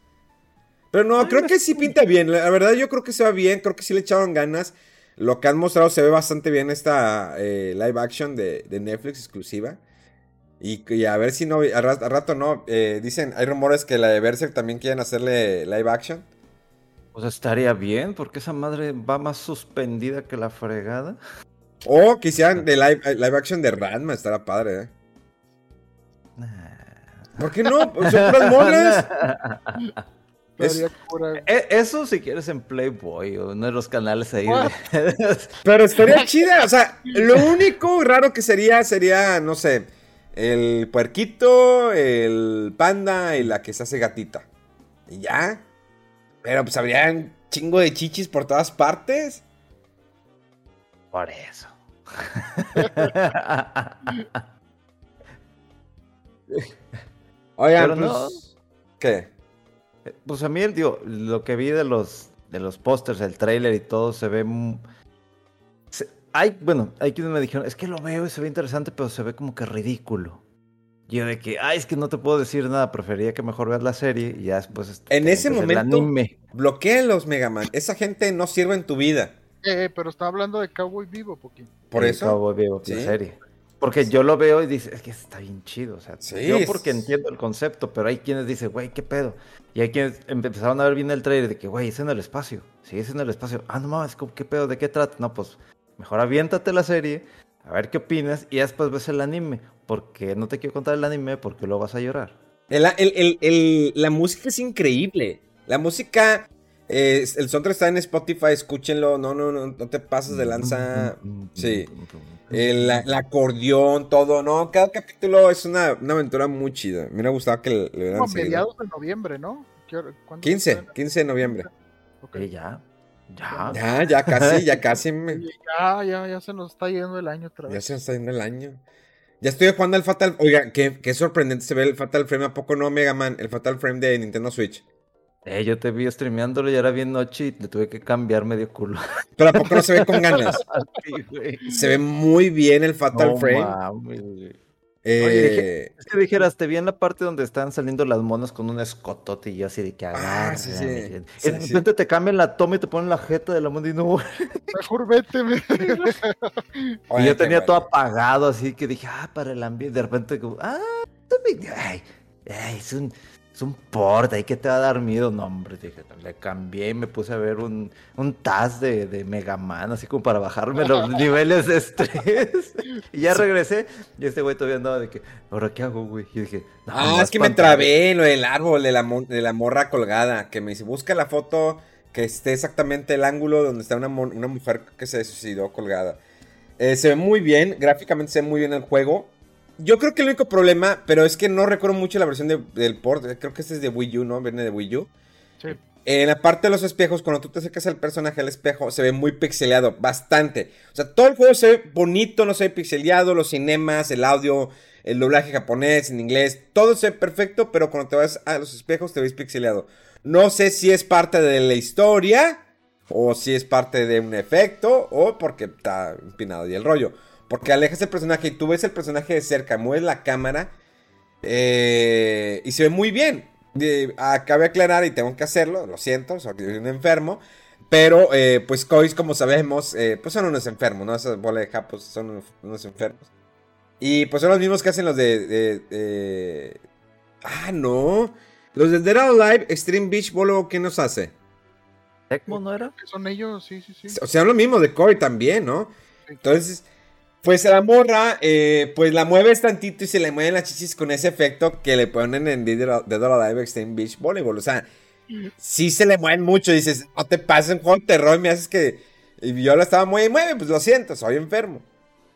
Pero no, creo que sí pinta bien. La verdad yo creo que se va bien, creo que sí le echaron ganas. Lo que han mostrado se ve bastante bien esta eh, live action de, de Netflix exclusiva. Y, y a ver si no, a, ra- a rato no. eh, dicen, hay rumores que la de Berserk también quieren hacerle live action. Pues estaría bien, porque esa madre va más suspendida que la fregada. O quisieran de live, eh, live action de Ranma, estará padre, ¿eh? Nah. ¿Por qué no? Son puras monas. Es-. E- Eso si quieres en Playboy o uno de los canales ahí. De- Pero estaría chida. O sea, lo único raro que sería, sería, no sé, el puerquito, el panda y la que se hace gatita. Y ya. Pero pues habrían chingo de chichis por todas partes. Por eso. Oigan, pues. no. ¿Qué? Pues a mí, digo, lo que vi de los, de los pósters, el tráiler y todo, se ve... se- hay, bueno, hay quienes me dijeron, es que lo veo y se ve interesante, pero se ve como que ridículo. Yo de que, ay, es que no te puedo decir nada, prefería que mejor veas la serie y ya después... este, En ese momento- anime. Bloqueen los Megaman. Esa gente no sirve en tu vida. Eh, pero está hablando de Cowboy Vivo, Poquín. Por eso. Cowboy la Sí. serie. Porque yo lo veo y dice, es que está bien chido. O sea, Sí, yo porque entiendo el concepto, pero hay quienes dicen, güey, ¿qué pedo? Y hay quienes empezaron a ver bien el trailer de que, güey, es en el espacio. Sí, es en el espacio. Ah, no mames, ¿cómo- ¿qué pedo? ¿De qué trata? No, pues mejor aviéntate la serie, a ver qué opinas y después ves el anime. Porque no te quiero contar el anime porque lo vas a llorar. El- el- el- el- la música es increíble. La música. Eh, el soundtrack está en Spotify, escúchenlo. No, no, no, no te pases de lanza. Sí. El, la- el acordeón, todo, ¿no? Cada capítulo es una, una aventura muy chida. Me hubiera gustado que le, le hubieran Como mediados de noviembre, ¿no? ¿Qué hora- cuándo 15, estrena? 15 de noviembre. Ok. Sí, ya. Ya. Ya, ya casi, ya casi. me- Ya, ya, ya se nos está yendo el año otra ya vez. se nos está yendo el año. Ya estoy jugando al Fatal. Oiga, qué, qué sorprendente se ve el Fatal Frame. ¿A poco no, Mega Man? El Fatal Frame de Nintendo Switch. Eh, yo te vi streameándolo y era bien noche y le tuve que cambiar medio culo. Pero ¿a poco no se ve con ganas? Sí. Se ve muy bien el Fatal No Frame. mames. Eh, Oye, dije- Es que dijeras, te vi en la parte donde están saliendo las monas con un escotote y yo así de que Ah, sí, sí. de sí. repente te cambian la toma y te ponen la jeta de la mona y no. Mejor vete, me- oye, y yo tenía todo apagado, así que dije, ah, para el ambiente. De repente, como, ah, también- ay, ay, es un, es un port, ahí que te va a dar miedo. No, hombre, dije, le cambié y me puse a ver un, un TAS de, de Mega Man, así como para bajarme los niveles de estrés. y ya regresé, y este güey todavía andaba de que, ¿ahora qué hago, güey? Y dije, no, Ah, es que me pantalla". trabé en lo del árbol, de la, de la morra colgada. Que me dice, busca la foto que esté exactamente el ángulo donde está una, una mujer que se suicidó colgada. Eh, se ve muy bien, gráficamente se ve muy bien el juego. Yo creo que el único problema, pero es que no recuerdo mucho la versión de- del port. Creo que este es de Wii U, ¿no? Viene de Wii U. Sí. En la parte de los espejos, cuando tú te acercas al personaje al espejo, se ve muy pixeleado, bastante. O sea, todo el juego se ve bonito, no se ve pixeleado, los cinemas, el audio, el doblaje japonés, en inglés, todo se ve perfecto, pero cuando te vas a los espejos te ves pixeleado. No sé si es parte de la historia, o si es parte de un efecto, o porque está empinado y el rollo. Porque alejas el personaje y tú ves el personaje de cerca, mueves la cámara eh, y se ve muy bien. Eh, Acabe de aclarar y tengo que hacerlo, lo siento, soy un enfermo. Pero, eh, pues, Kois, como sabemos, eh, pues son unos enfermos, ¿no? Esas bolas de japos son unos, enfermos. Y pues son los mismos que hacen los de. de- de- Ah, no. Los de Dead or Alive, Extreme Beach Volleyball, ¿qué nos hace? ¿Tecmo no era? Son ellos, sí, sí, sí. O sea, lo mismo de Corey también, ¿no? Entonces, pues a la morra, eh, pues la mueves tantito y se le mueven las chichis con ese efecto que le ponen en Dead or Alive Extreme Beach Volleyball. O sea, sí se le mueven mucho. Dices, no te pases un juego de terror y me haces que. Y yo la estaba muy y mueve, pues lo siento, soy enfermo.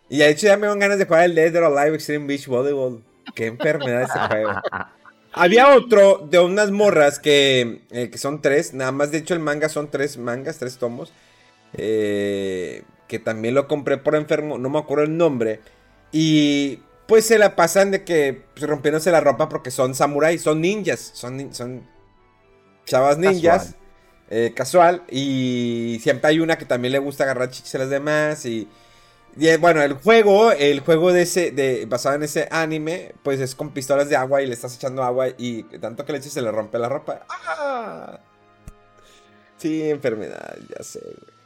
Y de hecho ya me dan ganas de jugar el Dead or Alive Extreme Beach Volleyball. Qué enfermedad ese juego. Había otro de unas morras que, eh, que son tres, nada más de hecho el manga son tres mangas, tres tomos. eh, que también lo compré por enfermo, no me acuerdo el nombre. Y pues se la pasan de que pues, rompiéndose la ropa porque son samuráis, son ninjas, son, nin- son chavas ninjas. Casual. eh, casual. Y siempre hay una que también le gusta agarrar chichis a las demás. Y, y, eh, bueno, el juego, el juego de ese, de, basado en ese anime, pues es con pistolas de agua y le estás echando agua y tanto que le eches se le rompe la ropa. ¡Ah! Sí, enfermedad, ya sé, güey.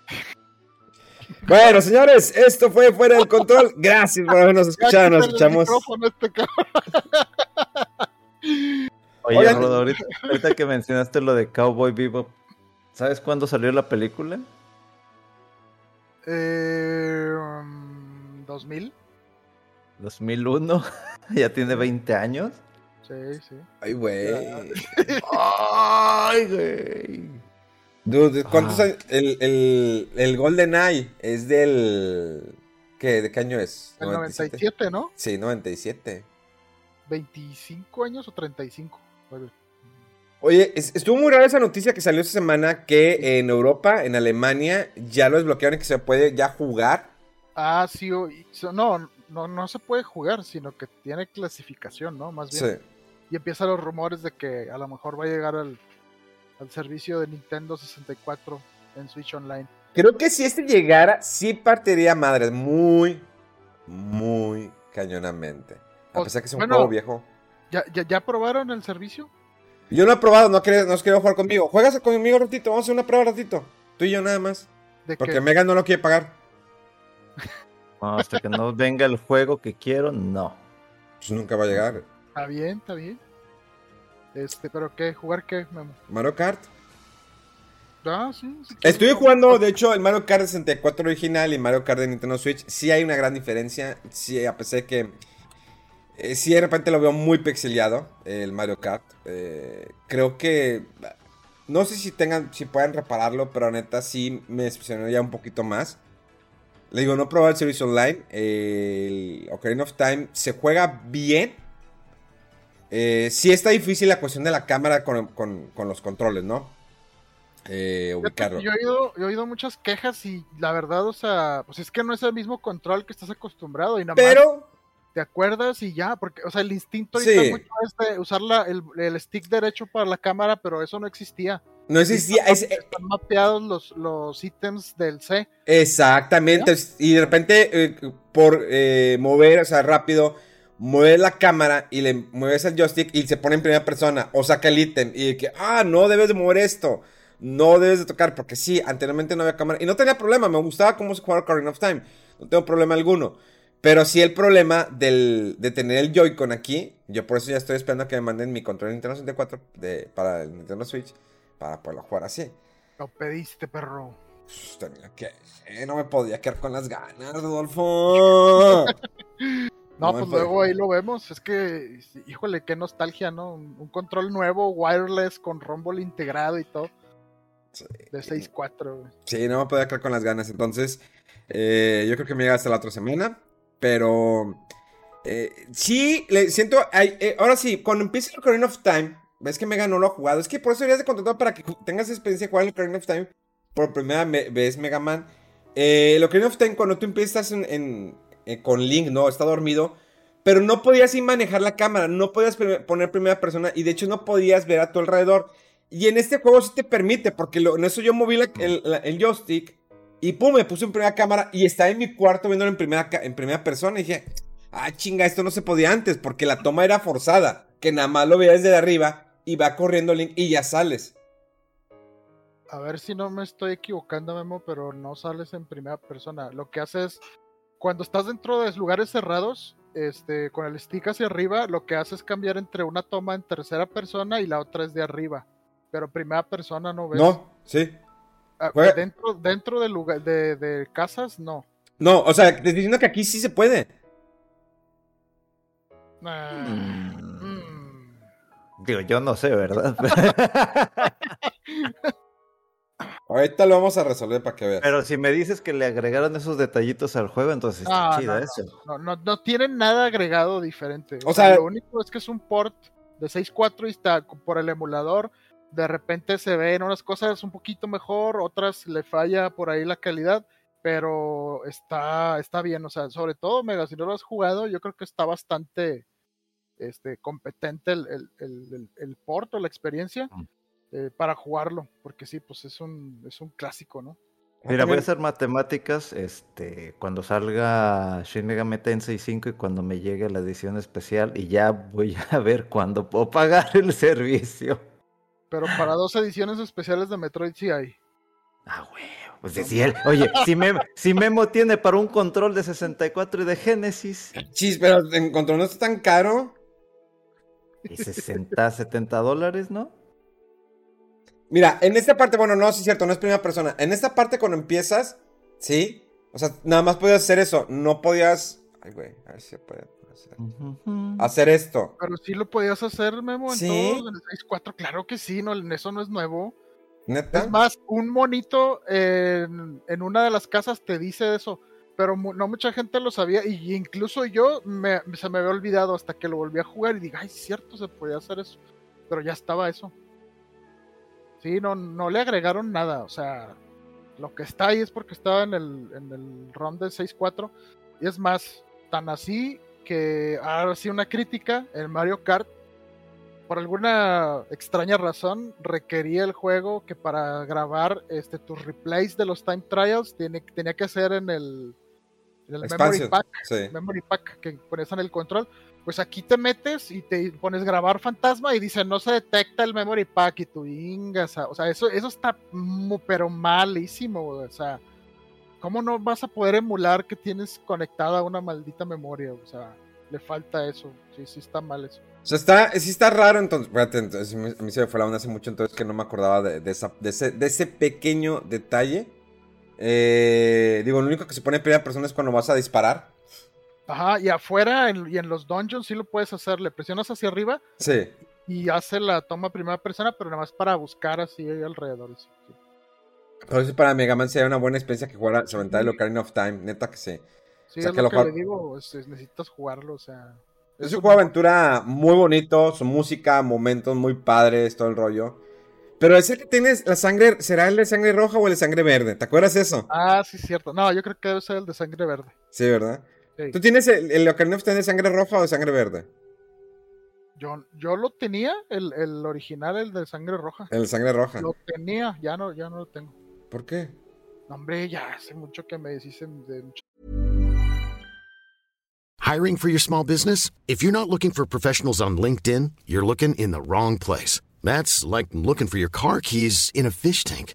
Bueno, señores, esto fue Fuera del Control. Gracias por habernos escuchado. Nos escuchamos. este. Oye, Oigan. Rodo, ahorita, ahorita que mencionaste lo de Cowboy Bebop, ¿sabes cuándo salió la película? Eh, um, 2000. 2001, ya tiene 20 años. Sí, sí. Ay, güey. Ay, güey. Dude, ¿cuántos Ah. años? El, el, el Golden Eye es del. ¿Qué? ¿De qué año es? El 97, ¿no? Sí, 97. 25 años o 35. Bueno, Oye, es- estuvo muy rara esa noticia que salió esta semana que en Europa, en Alemania, ya lo desbloquearon y que se puede ya jugar. Ah, sí, o- no, no, no se puede jugar, sino que tiene clasificación, ¿no? Más bien. Sí. Y empiezan los rumores de que a lo mejor va a llegar al, al servicio de Nintendo 64 en Switch Online. Creo que si este llegara, sí partiría madres muy, muy cañonamente. A O- pesar que es un bueno. juego viejo. ¿Ya, ya, ya probaron el servicio? Yo no he probado, no, quería, no has querido jugar conmigo. Juegas conmigo ratito, vamos a hacer una prueba ratito. Tú y yo nada más. De Porque que, Megan no lo quiere pagar. No, hasta que no venga el juego que quiero, no. Pues nunca va a llegar. Está bien, está bien. Este, pero ¿qué? ¿Jugar qué, Memo? Mario Kart. Ah, sí. sí Estuve jugando, de hecho, el Mario Kart 64 original y Mario Kart de Nintendo Switch. Sí hay una gran diferencia. Sí, a pesar de que. eh, sí, de repente lo veo muy pixeleado, el Mario Kart. Eh, creo que. No sé si tengan, si puedan repararlo, pero neta sí me decepcionó ya un poquito más. Le digo, no probé el servicio online. El Ocarina of Time se juega bien. Eh, sí está difícil la cuestión de la cámara con, con- con los controles, ¿no? Eh, ubicarlo. Yo he, oído, yo he oído muchas quejas y la verdad, o sea, pues es que no es el mismo control que estás acostumbrado y nada más Pero te acuerdas y ya, porque, o sea, el instinto ahorita Sí. mucho es de usar la- el, el stick derecho para la cámara, pero eso no existía. no existía. es- Están mapeados los, los ítems del C. exactamente. Y de repente, eh, por eh, mover, o sea, rápido, mueves la cámara y le mueves el joystick y se pone en primera persona. O saca el ítem. Y que, ah, no debes de mover esto. No debes de tocar. Porque sí, anteriormente no había cámara. Y no tenía problema. Me gustaba cómo se jugaba Ocarina of Time. No tengo problema alguno. Pero sí el problema del, de tener el Joy-Con aquí. Yo por eso ya estoy esperando a que me manden mi control de Nintendo 64 de, para el Nintendo Switch. Para poderlo jugar así. Lo pediste, perro. Pues, tenía que. eh, no me podía quedar con las ganas, Rodolfo. No, pues luego ahí lo vemos. Es que, híjole, qué nostalgia, ¿no? Un, un control nuevo, wireless, con Rumble integrado y todo. Sí. De 6.4, güey. Sí, no me podía quedar con las ganas. Entonces, eh, yo creo que me llega hasta la otra semana. Pero. eh, sí, le siento. ay, eh, ahora sí, cuando empiece el Ocarina of Time. Ves que Mega no lo ha jugado. Es que por eso deberías de contratar para que tengas experiencia de jugar el Ocarina of Time. Por primera me- vez, Mega Man. Eh, el Ocarina of Time, cuando tú empiezas en, en- eh, con Link, ¿no? Está dormido. Pero no podías manejar la cámara. No podías poner primera persona. Y de hecho, no podías ver a tu alrededor. Y en este juego sí te permite, porque en eso yo moví el, joystick y pum, me puse en primera cámara y estaba en mi cuarto viéndolo en primera, en primera persona. Y dije, ah, chinga, esto no se podía antes, porque la toma era forzada, que nada más lo veías desde arriba y va corriendo Link y ya sales. A ver si no me estoy equivocando, Memo, pero no sales en primera persona. Lo que haces, cuando estás dentro de lugares cerrados, este, con el stick hacia arriba, lo que hace es cambiar entre una toma en tercera persona y la otra es de arriba. Pero primera persona no ves. No, sí. Ah, Dentro, dentro de, lugar, de, de casas, no. No, o sea, te estoy diciendo que aquí sí se puede. Ah, Mm. mm. Digo, yo no sé, ¿verdad? Ahorita lo vamos a resolver para que veas. Pero si me dices que le agregaron esos detallitos al juego, entonces está Ah, chido no, no. eso. No, no, no tienen nada agregado diferente. O, O sea, sea- lo único es que es un port de 6.4 y está por el emulador. De repente se ven unas cosas un poquito mejor, otras le falla por ahí la calidad, pero está, está bien. O sea, sobre todo, Mega, si no lo has jugado, yo creo que está bastante este, competente el, el, el, el- el port o la experiencia Mm. Eh, para jugarlo, porque sí, pues es un, es un clásico, ¿no? Mira, voy a hacer matemáticas este, cuando salga Shin Megami Tensei 5 y cuando me llegue la edición especial y ya voy a ver cuándo puedo pagar el servicio. Pero para dos ediciones especiales de Metroid sí hay. Ah, güey. Pues si él- oye, si, Memo, si Memo tiene para un control de 64 y de Genesis Chis, pero en control no está tan caro. y 60, 70 dólares, ¿no? Mira, en esta parte, bueno, no, sí es cierto, no es primera persona. En esta parte cuando empiezas, ¿sí? O sea, nada más podías hacer eso. No podías... Ay, güey, a ver si se puede hacer. Hacer esto. Pero sí lo podías hacer, Memo, en ¿Sí? todos, en el 6.4. Claro que sí, no, eso no es nuevo. ¿Neta? Es más, un monito en, en una de las casas te dice eso. Pero mu- no mucha gente lo sabía. Y incluso yo me- se me había olvidado hasta que lo volví a jugar y dije, ay, cierto, se podía hacer eso. Pero ya estaba eso. Sí, no, no le agregaron nada. O sea, lo que está ahí es porque estaba en el, en el ROM de 6.4. Y es más, tan así que ahora sí una crítica en Mario Kart. Por alguna extraña razón requería el juego que para grabar este, tus replays de los time trials tiene, tenía que ser en el, en el memory pack Sí. memory pack que pones en el control, pues aquí te metes y te pones grabar fantasma y dice no se detecta el memory pack y tú ingas, o sea, eso, eso está mu- pero malísimo, o sea, ¿cómo no vas a poder emular que tienes conectada una maldita memoria? O sea, le falta eso, sí, sí está mal eso. O sea, está, sí está raro entonces. Espérate, entonces, a mí se me fue la onda hace mucho, entonces que no me acordaba de, de esa- de ese, de ese pequeño detalle. Eh, digo, lo único que se pone en primera persona es cuando vas a disparar. Ajá, y afuera en- y en los dungeons sí lo puedes hacer, le presionas hacia arriba Sí. y hace la toma primera persona, pero nada más para buscar así ahí alrededor. sí, sí. Por eso para Mega Man sería una buena experiencia que jugara sobre el Ocarina of Time. Neta que sí. Sí, O sea, es que lo que le digo, es- es- necesitas jugarlo, o sea. Es es un un- juego de aventura muy bonito, su música, momentos muy padres, todo el rollo. Pero es el que tienes la sangre, ¿será el de sangre roja o el de sangre verde? ¿Te acuerdas eso? Ah, sí, cierto. No, yo creo que debe ser el de sangre verde. Sí, ¿verdad? Sí. ¿Tú tienes el, el Ocarina of Time de sangre roja o de sangre verde? Yo, yo lo tenía, el, el original, el de sangre roja. El de sangre roja. Lo tenía, ya no, ya no lo tengo. ¿Por qué? No, hombre, ya hace mucho que me deshicen de mucho. Hiring for your small business? If you're not looking for professionals on LinkedIn, you're looking in the wrong place. That's like looking for your car keys in a fish tank.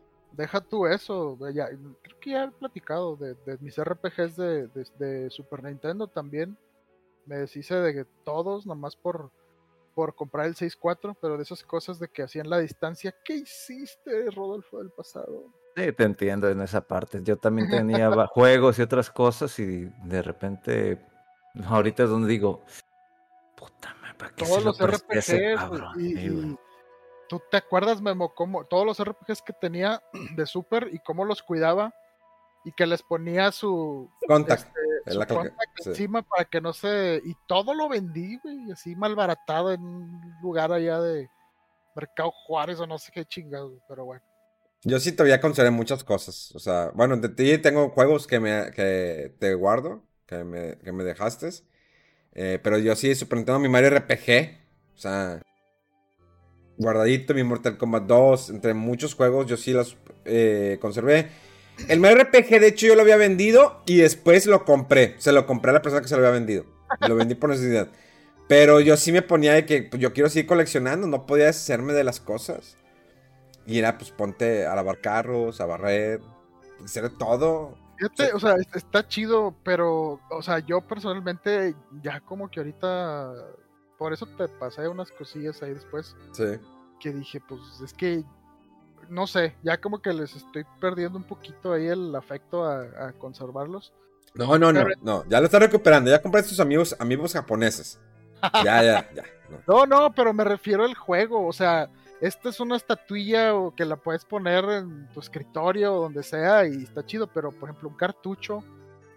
Deja tú eso, ya, creo que ya he platicado de, de mis RPGs de, de- de Super Nintendo también. Me deshice de todos, nomás por, por comprar el 6.4, pero de esas cosas de que hacían la distancia. ¿Qué hiciste, Rodolfo del pasado? Sí, te entiendo en esa parte. Yo también tenía juegos y otras cosas y de repente, ahorita es donde digo, puta madre, ¿para qué Todos se lo los ese RPGs, cabrón? y, y tú te acuerdas, Memo, cómo todos los RPGs que tenía de Super y cómo los cuidaba y que les ponía su, Contact. este, su la contact sí. encima para que no se. Y todo lo vendí, güey, así malbaratado en un lugar allá de Mercado Juárez o no sé qué chingados, pero bueno. Yo sí todavía consideré muchas cosas. O sea, bueno, de ti tengo juegos que, me, que te guardo, que me, que me dejaste. Eh, pero yo sí, Super Nintendo, mi Mario RPG. O sea, guardadito, mi Mortal Kombat 2. Entre muchos juegos, yo sí los eh, conservé. El RPG, de hecho, yo lo había vendido y después lo compré. Se lo compré a la persona que se lo había vendido. Lo vendí por necesidad. Pero yo sí me ponía de que pues, yo quiero seguir coleccionando, no podía deshacerme de las cosas. Y era, pues ponte a lavar carros, a barrer, hacer todo. Fíjate, o sea, es- está chido, pero, o sea, yo personalmente ya como que ahorita, por eso te pasé unas cosillas ahí después, Sí. que dije, pues es que, no sé, ya como que les estoy perdiendo un poquito ahí el afecto a, a conservarlos. No, no, no, no. Ya lo está recuperando. Ya compré tus amigos, amigos japoneses. Ya, ya, ya. no. No, no, pero me refiero al juego, o sea, esta es una estatuilla o que la puedes poner en tu escritorio o donde sea y está chido, pero por ejemplo un cartucho,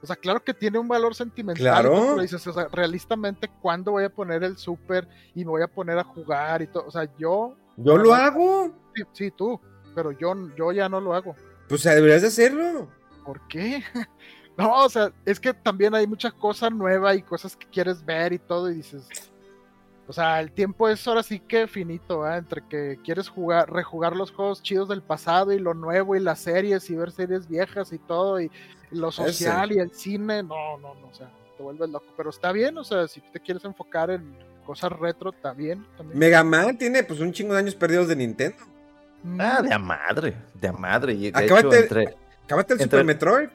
o sea, claro que tiene un valor sentimental, Claro. dices, o sea, realistamente, ¿cuándo voy a poner el super y me voy a poner a jugar y todo? O sea, yo, Yo lo hago. sí, sí, tú, pero yo, yo ya no lo hago. Pues deberías de hacerlo. ¿Por qué? No, o sea, es que también hay mucha cosa nueva y cosas que quieres ver y todo y dices, o sea, el tiempo es ahora sí que finito, ¿verdad? Entre que quieres jugar, rejugar los juegos chidos del pasado y lo nuevo y las series y ver series viejas y todo y lo social y el cine, no, no, no, o sea, te vuelves loco, pero está bien, o sea, si te quieres enfocar en cosas retro, está bien. También. Mega Man tiene pues un chingo de años perdidos de Nintendo. Mm, Ah, de a madre, de a madre. Y de Acábate- hecho, entre... Acábate el Entre- Super Metroid.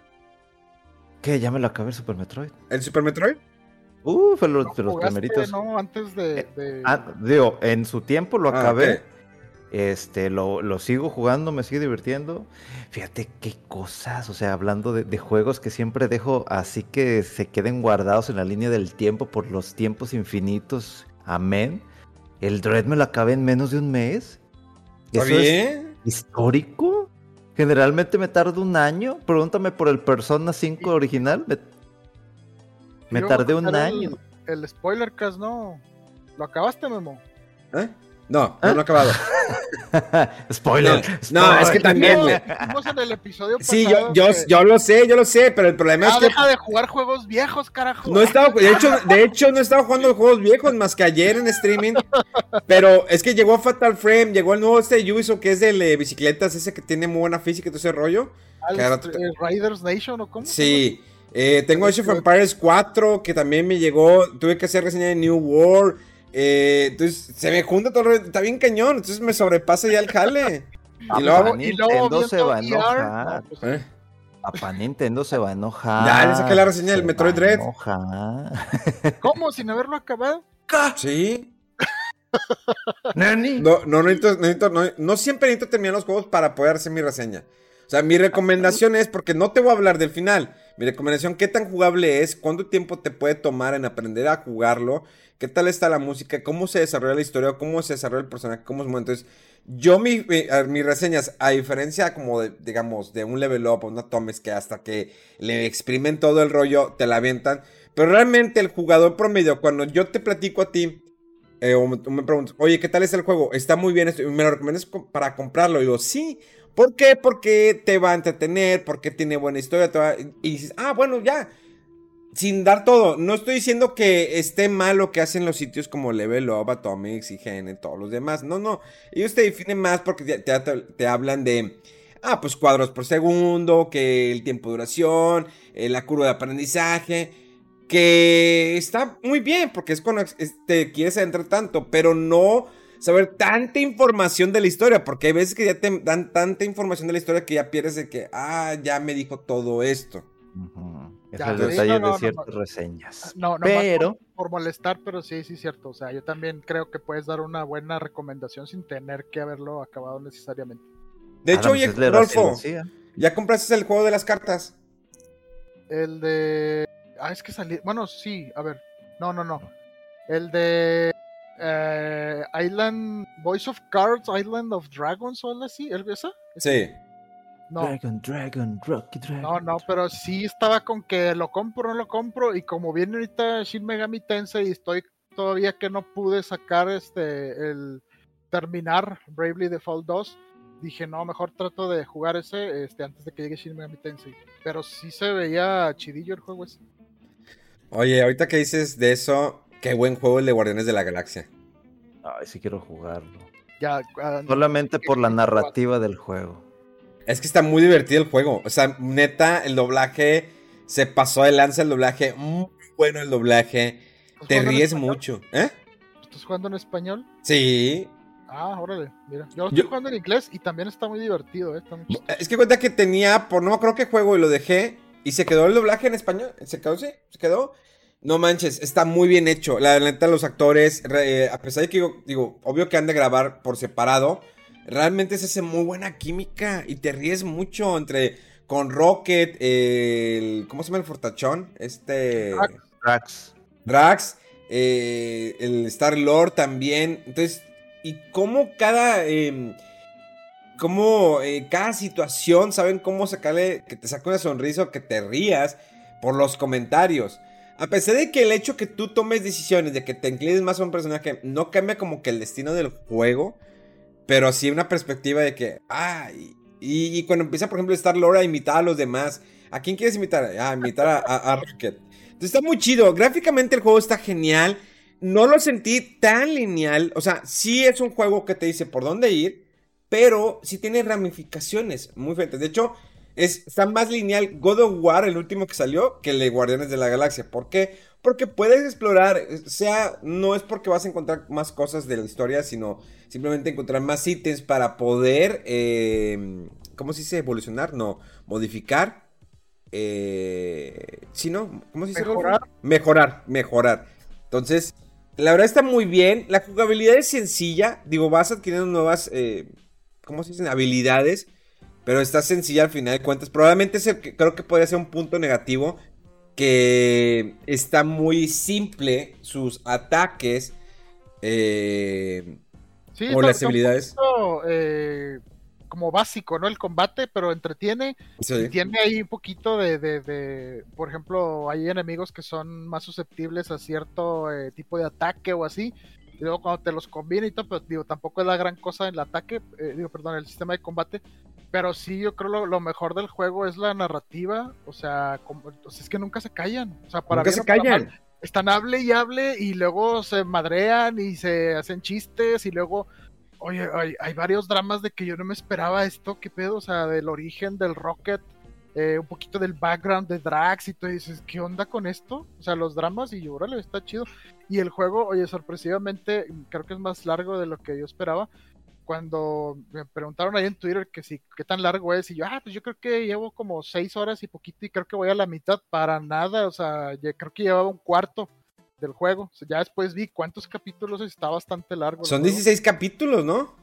¿Qué? Ya me lo acabé el Super Metroid. ¿El Super Metroid? Uh, fue los, ¿lo de los jugaste, primeritos. No, antes de... Eh, de- Ah, digo, en su tiempo lo Ah, acabé. Este, lo, lo sigo jugando, me sigue divirtiendo. Fíjate qué cosas, o sea, hablando de, de juegos que siempre dejo así que se queden guardados en la línea del tiempo por los tiempos infinitos. Amén. El Dread me lo acabé en menos de un mes. ¿Está Eso es bien? histórico. Generalmente me tarda un año. Pregúntame por el Persona 5 original. Me, me tardé un año. El, el spoiler cast, ¿no? ¿Lo acabaste, Memo? ¿Eh? No, no, ¿Ah? no he acabado. spoiler, No, es que también, güey. dijimos en el episodio Sí, yo, yo, que- yo lo sé, yo lo sé, pero el problema Ah, es que deja de jugar juegos viejos, carajo. no estaba, de hecho, de hecho no estaba jugando juegos viejos más que ayer en streaming, pero es que llegó Fatal Frame, llegó el nuevo este de Ubisoft que es de eh, bicicletas, ese que tiene muy buena física y todo ese rollo. Al- claro, eh, Riders Nation o cómo? Sí, eh, tengo Age of Empires 4 que también me llegó, tuve que hacer reseña de New World, eh, entonces se me junta todo, el rollo, está bien cañón, entonces me sobrepasa ya el jale. Y luego, Nintendo se va a enojar. Pues, ¿eh? Papá Nintendo se va a enojar. Ya, le saqué la reseña del Metroid Dread. ¿Cómo? ¿Sin haberlo acabado? Sí. Nani. No, no, necesito, necesito- no, no siempre necesito terminar los juegos para poder hacer mi reseña. O sea, mi recomendación es, porque no te voy a hablar del final, mi recomendación, qué tan jugable es, cuánto tiempo te puede tomar en aprender a jugarlo, qué tal está la música, cómo se desarrolla la historia, cómo se desarrolla el personaje, cómo se mueve. Entonces, yo mi, mis reseñas, a diferencia como de, digamos, de un level up o una Tomes que hasta que le exprimen todo el rollo, te la avientan. Pero realmente el jugador promedio, cuando yo te platico a ti, eh, o me, preguntas, oye, ¿qué tal es el juego? Está muy bien, esto- ¿me lo recomiendas co- para comprarlo? Y digo, sí. ¿Por qué? Porque te va a entretener, porque tiene buena historia, te y dices, ah, bueno, ya. Sin dar todo, no estoy diciendo que esté mal lo que hacen los sitios como Level Up, Atomics, IGN, todos los demás. No, no. Ellos te definen más porque te hablan de, ah, pues cuadros por segundo, que el tiempo de duración, eh, la curva de aprendizaje que está muy bien, porque es cuando es- te quieres adentrar tanto, pero no saber tanta información de la historia, porque hay veces que ya te dan tanta información de la historia que ya pierdes de que, ah, ya me dijo todo esto. Ujú. Es Ya, el sí, detalle no, no, de no, ciertas no. reseñas. No, no Pero, por, por molestar, pero sí, sí, cierto. O sea, yo también creo que puedes dar una buena recomendación sin tener que haberlo acabado necesariamente. De hecho, oye, hacía. ¿ya compraste el juego de las cartas? El de. Ah, es que salí. Bueno, sí, a ver. No, no, no. El de. Eh, Island. Voice of Cards, Island of Dragons o algo así. ¿El esa? Sí. No. Dragon, Dragon, Rocky Dragon. No, no, pero sí estaba con que lo compro o no lo compro. Y como viene ahorita Shin Megami Tensei y estoy todavía que no pude sacar este. el terminar Bravely Default 2. Dije, no, mejor trato de jugar ese este, antes de que llegue Shin Megami Tensei. Pero sí se veía chidillo el juego ese. Oye, ahorita que dices de eso, qué buen juego el de Guardianes de la Galaxia. Ay, sí quiero jugarlo. Ya, ah, Solamente por la narrativa del juego. Es que está muy divertido el juego. O sea, neta, el doblaje se pasó de lanza el doblaje. Muy bueno el doblaje. Te ríes mucho. ¿Eh? ¿Estás jugando en español? Sí. Ah, órale, mira. Yo estoy jugando en inglés y también está muy divertido, ¿eh? es que cuenta que tenía, por no creo que juego y lo dejé. Y se quedó el doblaje en español. Se quedó, sí, se quedó. No manches, está muy bien hecho. La neta, los actores, eh, a pesar de que digo, obvio que han de grabar por separado, realmente se hace muy buena química y te ríes mucho entre con Rocket, el. ¿Cómo se llama el fortachón? Este. Drax. Drax, eh, el Star Lord también. Entonces, y cómo cada. Eh, cómo eh, cada situación saben cómo sacarle. que te saque una sonrisa o que te rías por los comentarios. A pesar de que el hecho que tú tomes decisiones, de que te inclines más a un personaje, no cambia como que el destino del juego. Pero sí una perspectiva de que, ah, y, cuando empieza, por ejemplo, Star Lord a imitar a los demás. ¿A quién quieres imitar? Ah, imitar a, Rocket. Entonces está muy chido. Gráficamente el juego está genial. No lo sentí tan lineal. O sea, sí es un juego que te dice por dónde ir. Pero sí tiene ramificaciones muy fuertes. De hecho, es, está más lineal God of War, el último que salió, que el de Guardianes de la Galaxia. ¿Por qué? Porque puedes explorar, sea, no es porque vas a encontrar más cosas de la historia, sino simplemente encontrar más ítems para poder, eh, ¿cómo se dice? Evolucionar, no, modificar. Eh, sí, ¿no? ¿Cómo se dice? Mejorar. Mejorar, mejorar. Entonces, la verdad está muy bien. La jugabilidad es sencilla. Digo, vas adquiriendo nuevas, eh, ¿cómo se dicen? Habilidades. Pero está sencilla al final de cuentas. Probablemente es creo que podría ser un punto negativo que está muy simple sus ataques eh, o las habilidades. Eh, como básico, ¿no? El combate, pero entretiene. Y tiene ahí un poquito de, por ejemplo, hay enemigos que son más susceptibles a cierto eh, tipo de ataque o así. Y luego cuando te los combina y todo, pero digo, tampoco es la gran cosa en el ataque, eh, digo, perdón, el sistema de combate. Pero sí, yo creo lo, lo mejor del juego es la narrativa. O sea, como, es que nunca se callan. O sea, para nunca se callan. están hable y hable y luego se madrean y se hacen chistes y luego oye, hay, hay, varios dramas de que yo no me esperaba esto, qué pedo, o sea, del origen del Rocket, eh, un poquito del background de Drax y tú dices, ¿qué onda con esto? O sea, los dramas y yo, órale, está chido. Y el juego, oye, sorpresivamente, creo que es más largo de lo que yo esperaba. Cuando me preguntaron ahí en Twitter que si qué tan largo es, y yo, ah, pues yo creo que llevo como seis horas y poquito, y creo que voy a la mitad para nada, o sea, creo que llevaba un cuarto del juego. ya después vi cuántos capítulos está bastante largo. Son 16 capítulos, ¿no?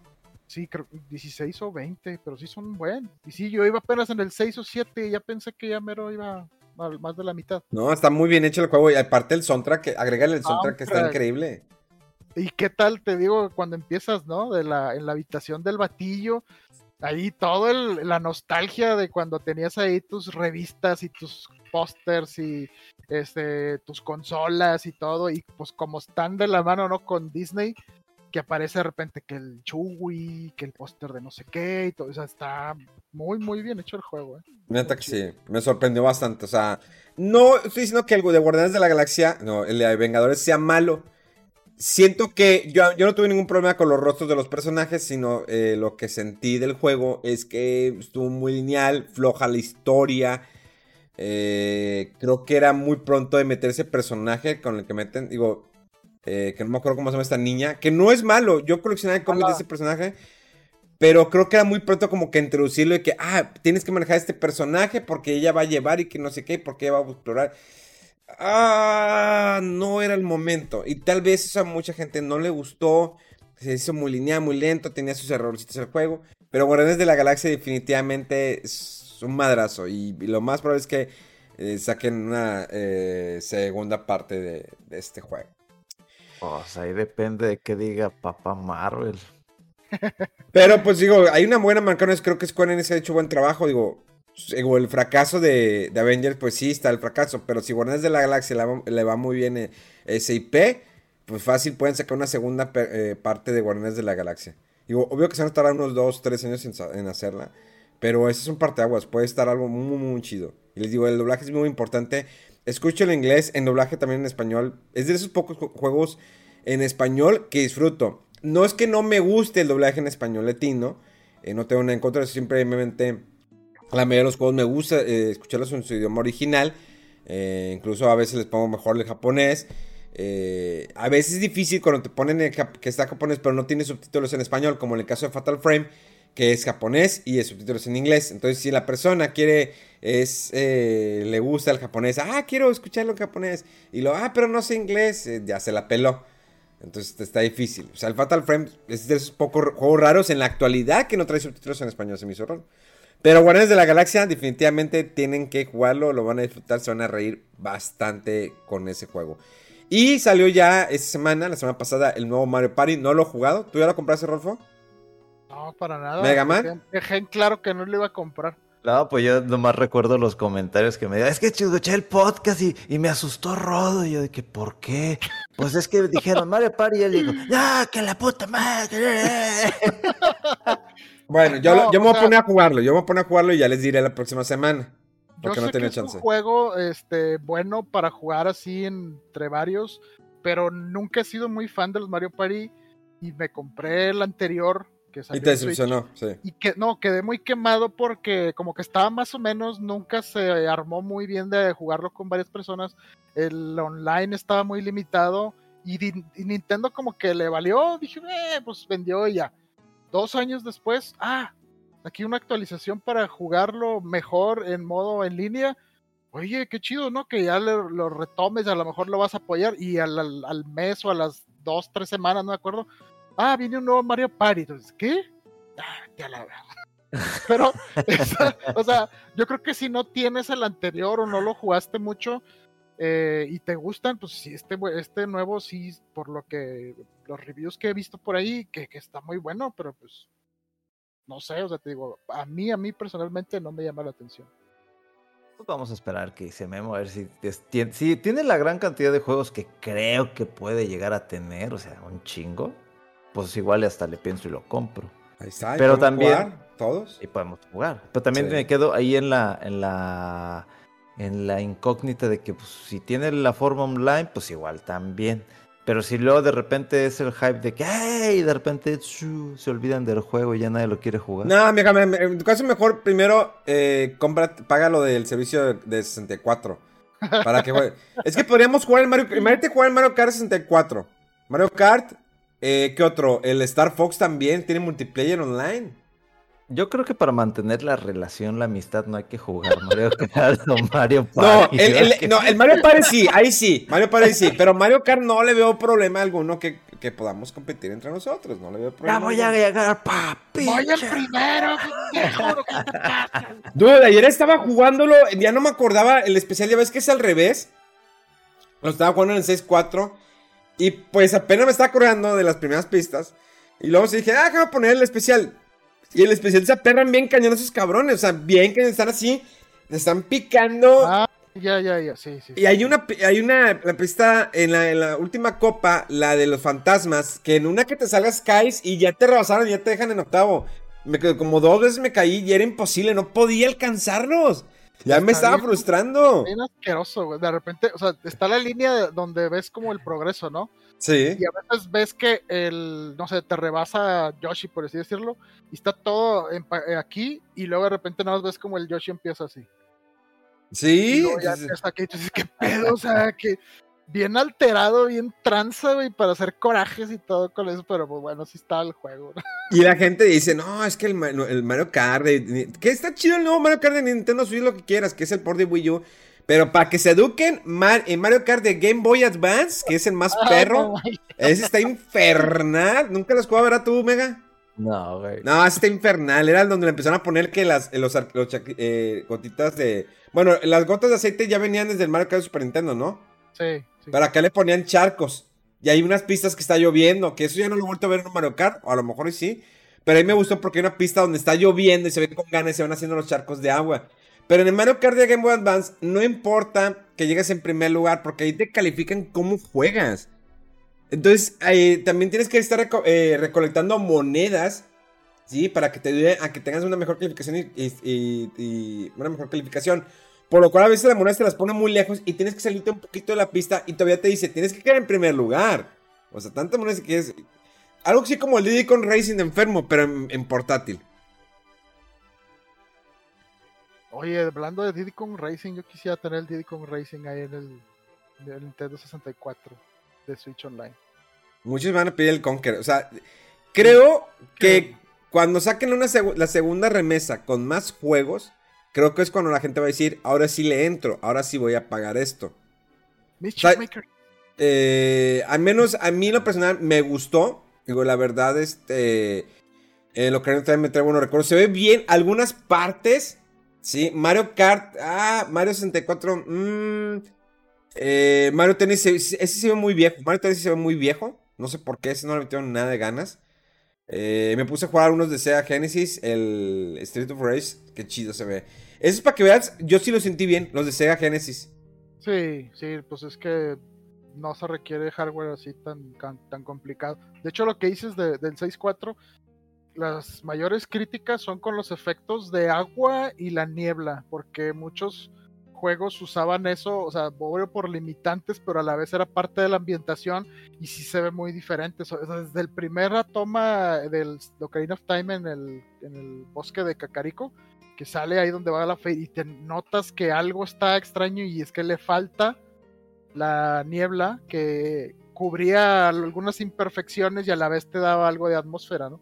Sí, creo 16 o 20, pero sí son buenos. Y sí, yo iba apenas en el 6 o 7 y ya pensé que ya mero iba más de la mitad. No, está muy bien hecho el juego y aparte el soundtrack, agrégale el soundtrack que está increíble. ¿Y qué tal te digo cuando empiezas, no? De la, en la habitación del batillo, ahí todo la nostalgia de cuando tenías ahí tus revistas y tus pósters y este, tus consolas y todo, y pues como están de la mano, ¿no? Con Disney, que aparece de repente que el Chewie, que el póster de no sé qué, y todo, o sea, está muy, muy bien hecho el juego, ¿eh? Neta que sí, me sorprendió bastante, o sea, no estoy diciendo que el de Guardianes de la Galaxia, no, el de Vengadores sea malo, siento que yo, yo no tuve ningún problema con los rostros de los personajes, sino eh, lo que sentí del juego es que estuvo muy lineal, floja la historia, eh, creo que era muy pronto de meterse personaje con el que meten, digo, eh, que no me acuerdo cómo se llama esta niña, que no es malo, yo coleccioné cómics de ese personaje, pero creo que era muy pronto como que introducirlo y que, ah, tienes que manejar este personaje porque ella va a llevar y que no sé qué, porque ella va a explorar. Ah, no era el momento. Y tal vez eso a mucha gente no le gustó. Se hizo muy lineal, muy lento, tenía sus errorcitos el juego. Pero Guardianes de la Galaxia definitivamente es un madrazo. Y, lo más probable es que eh, saquen una eh, segunda parte de este juego. Pues ahí depende de qué diga Papá Marvel. Pero pues digo, hay una buena marca, creo que Square Enix ha hecho buen trabajo, digo, el fracaso de, Avengers, pues sí está el fracaso, pero si Guardianes de la Galaxia le va, muy bien eh, ese IP, pues fácil pueden sacar una segunda eh, parte de Guardianes de la Galaxia. Digo, obvio que se van a tardar unos 2, 3 años en, hacerla, pero ese es un parteaguas, puede estar algo muy, muy chido. Y les digo, el doblaje es muy importante. Escucho el inglés, en doblaje también en español. Es de esos pocos juegos en español que disfruto. No es que no me guste el doblaje en español latino, eh, no tengo nada en contra, simplemente La mayoría de los juegos me gusta eh, escucharlos en su idioma original. Eh, incluso a veces les pongo mejor el japonés. A veces es difícil cuando te ponen que está japonés, pero no tiene subtítulos en español, como en el caso de Fatal Frame, que es japonés y es subtítulos en inglés. Entonces, si la persona quiere, es, le gusta el japonés, ah, quiero escucharlo en japonés, y lo, ah, pero no sé inglés, ya se la peló. Entonces está difícil. O sea, el Fatal Frame es de esos pocos juegos raros en la actualidad que no trae subtítulos en español, se me hizo raro. Pero Guardianes de la Galaxia definitivamente tienen que jugarlo, lo van a disfrutar, se van a reír bastante con ese juego. Y salió ya esta semana, la semana pasada, el nuevo Mario Party. No lo he jugado. ¿Tú ya lo compraste, Rolfo? No, para nada. ¿Mega Man? Dejé en claro que no lo iba a comprar. No, pues yo nomás recuerdo los comentarios que me dijeron, es que escuché el podcast y, y, me asustó Rodo. Y yo de que, ¿por qué? Pues es que dijeron Mario Party y él dijo, ¡ya, que la puta madre! bueno, yo, yo me voy a poner a jugarlo, yo me voy a poner a jugarlo y ya les diré la próxima semana. Porque yo no tenía que chance. Es un juego este, bueno para jugar así entre varios, pero nunca he sido muy fan de los Mario Party y me compré el anterior y te decepcionó, sí. Y que no, quedé muy quemado porque como que estaba más o menos, nunca se armó muy bien de jugarlo con varias personas. El online estaba muy limitado y, Nintendo como que le valió, dije, eh, pues vendió y ya. Dos años después, ah, aquí una actualización para jugarlo mejor en modo en línea. Oye, qué chido, ¿no? Que ya lo retomes, a lo mejor lo vas a apoyar y al, al, al mes o a las dos, tres semanas, no me acuerdo, ah, viene un nuevo Mario Party. Entonces, ¿qué? Ah, ya la Pero, o sea, yo creo que si no tienes el anterior o no lo jugaste mucho eh, y te gustan, pues sí, este, este nuevo sí, por lo que los reviews que he visto por ahí, que, que está muy bueno, pero pues no sé, o sea, te digo, a mí, a mí personalmente no me llama la atención. Pues vamos a esperar que se Memo a ver si, si tiene la gran cantidad de juegos que creo que puede llegar a tener, o sea, un chingo pues igual hasta le pienso y lo compro. Ahí está. Pero también jugar, todos. Y podemos jugar. Pero también me quedo ahí en la en la en la incógnita de que pues, si tiene la forma online, pues igual también. Pero si luego de repente es el hype de que ¡ay! de repente se olvidan del juego y ya nadie lo quiere jugar. No, mira, en tu caso mejor primero eh, compra, paga lo del servicio de 64. Para que juegue. es que podríamos jugar el Mario Imagínate jugar el Mario Kart 64. Mario Kart eh, ¿Qué otro? El Star Fox también tiene multiplayer online. Yo creo que para mantener la relación, la amistad, no hay que jugar Mario Kart o Mario Party. No, el, no, el Mario Party sí, ahí sí, Mario Party sí, pero Mario Kart no le veo problema alguno que, que podamos competir entre nosotros, no le veo problema. Ya voy a llegar, papi. Voy el primero, Dude, ayer estaba jugándolo, ya no me acordaba el especial, ya ves que es al revés. Lo estaba jugando en el 6-4 y pues apenas me estaba acordando de las primeras pistas. Y luego se dije, ah, voy a poner el especial. Y el especial se aperran bien cañón esos cabrones. O sea, bien que están así. Están picando. Ah, ya, ya, ya, sí, sí. Y hay una, hay una la pista en la, en la última copa, la de los fantasmas, que en una que te salgas caes y ya te rebasaron ya te dejan en octavo. Me, como dos veces me caí y era imposible, no podía alcanzarlos. Ya me estaba frustrando. Bien asqueroso, güey. De repente, o sea, está la línea donde ves como el progreso, ¿no? Sí. Y a veces ves que el, no sé, te rebasa Yoshi, por así decirlo, y está todo eh, aquí, y luego de repente nada más ves como el Yoshi empieza así. Sí. Y ya empieza aquí, dices, ¿qué pedo? O sea, que bien alterado, bien tranza, güey, para hacer corajes y todo con eso, pero pues bueno, sí está el juego. Y la gente dice, no, es que el, Mario Kart, de, que está chido el nuevo Mario Kart de Nintendo Switch, lo que quieras, que es el port de Wii U. Pero para que se eduquen, en Mario Kart de Game Boy Advance, que es el más perro, ese está infernal. ¿Nunca los jugaba, verdad tú, Mega? No, güey. No, ese está infernal. Era donde le empezaron a poner que las los, eh, gotitas de... Bueno, las gotas de aceite ya venían desde el Mario Kart de Super Nintendo, ¿no? Sí. Pero acá le ponían charcos. Y hay unas pistas que está lloviendo, que eso ya no lo he vuelto a ver en Mario Kart, o a lo mejor sí. Pero ahí me gustó porque hay una pista donde está lloviendo y se ve con ganas y se van haciendo los charcos de agua. Pero en el Mario Kart de Game Boy Advance no importa que llegues en primer lugar porque ahí te califican cómo juegas. Entonces también tienes que estar eh, recolectando monedas, ¿sí? Para que te ayude a que tengas una mejor calificación y una mejor calificación. Por lo cual a veces la moneda te las pone muy lejos y tienes que salirte un poquito de la pista y todavía te dice, tienes que quedar en primer lugar. O sea, tantas monedas que es... Algo así como el Diddy con Racing de enfermo, pero en, portátil. Oye, hablando de Diddy Kong Racing, yo quisiera tener el Diddy Kong Racing ahí en el, en el Nintendo 64 de Switch Online. Muchos van a pedir el Conquer. O sea, creo que cuando saquen una la segunda remesa con más juegos, creo que es cuando la gente va a decir, ahora sí le entro, ahora sí voy a pagar esto. Sa- Maker. Eh, al menos a mí lo personal me gustó. Digo, la verdad, este. En lo que también me trae buenos recuerdos. Se ve bien algunas partes. Sí, Mario Kart. Ah, Mario 64. mm, eh, Mario Tennis. se- Ese se ve muy viejo. Mario Tennis se ve muy viejo. No sé por qué. Ese no le metieron nada de ganas. Eh, me puse a jugar unos de Sega Genesis. El Street of Rage. Qué chido se ve. Eso es para que veas. Yo sí lo sentí bien. Los de Sega Genesis. Sí, sí, pues es que no se requiere hardware así tan, tan complicado. De hecho, lo que dices de- del 6.4, las mayores críticas son con los efectos de agua y la niebla, porque muchos juegos usaban eso, o sea, obvio por limitantes, pero a la vez era parte de la ambientación y sí se ve muy diferente. Desde el primera toma del Ocarina of Time en el, en el bosque de Cacarico, que sale ahí donde va la fe y te notas que algo está extraño y es que le falta la niebla que cubría algunas imperfecciones y a la vez te daba algo de atmósfera, ¿no?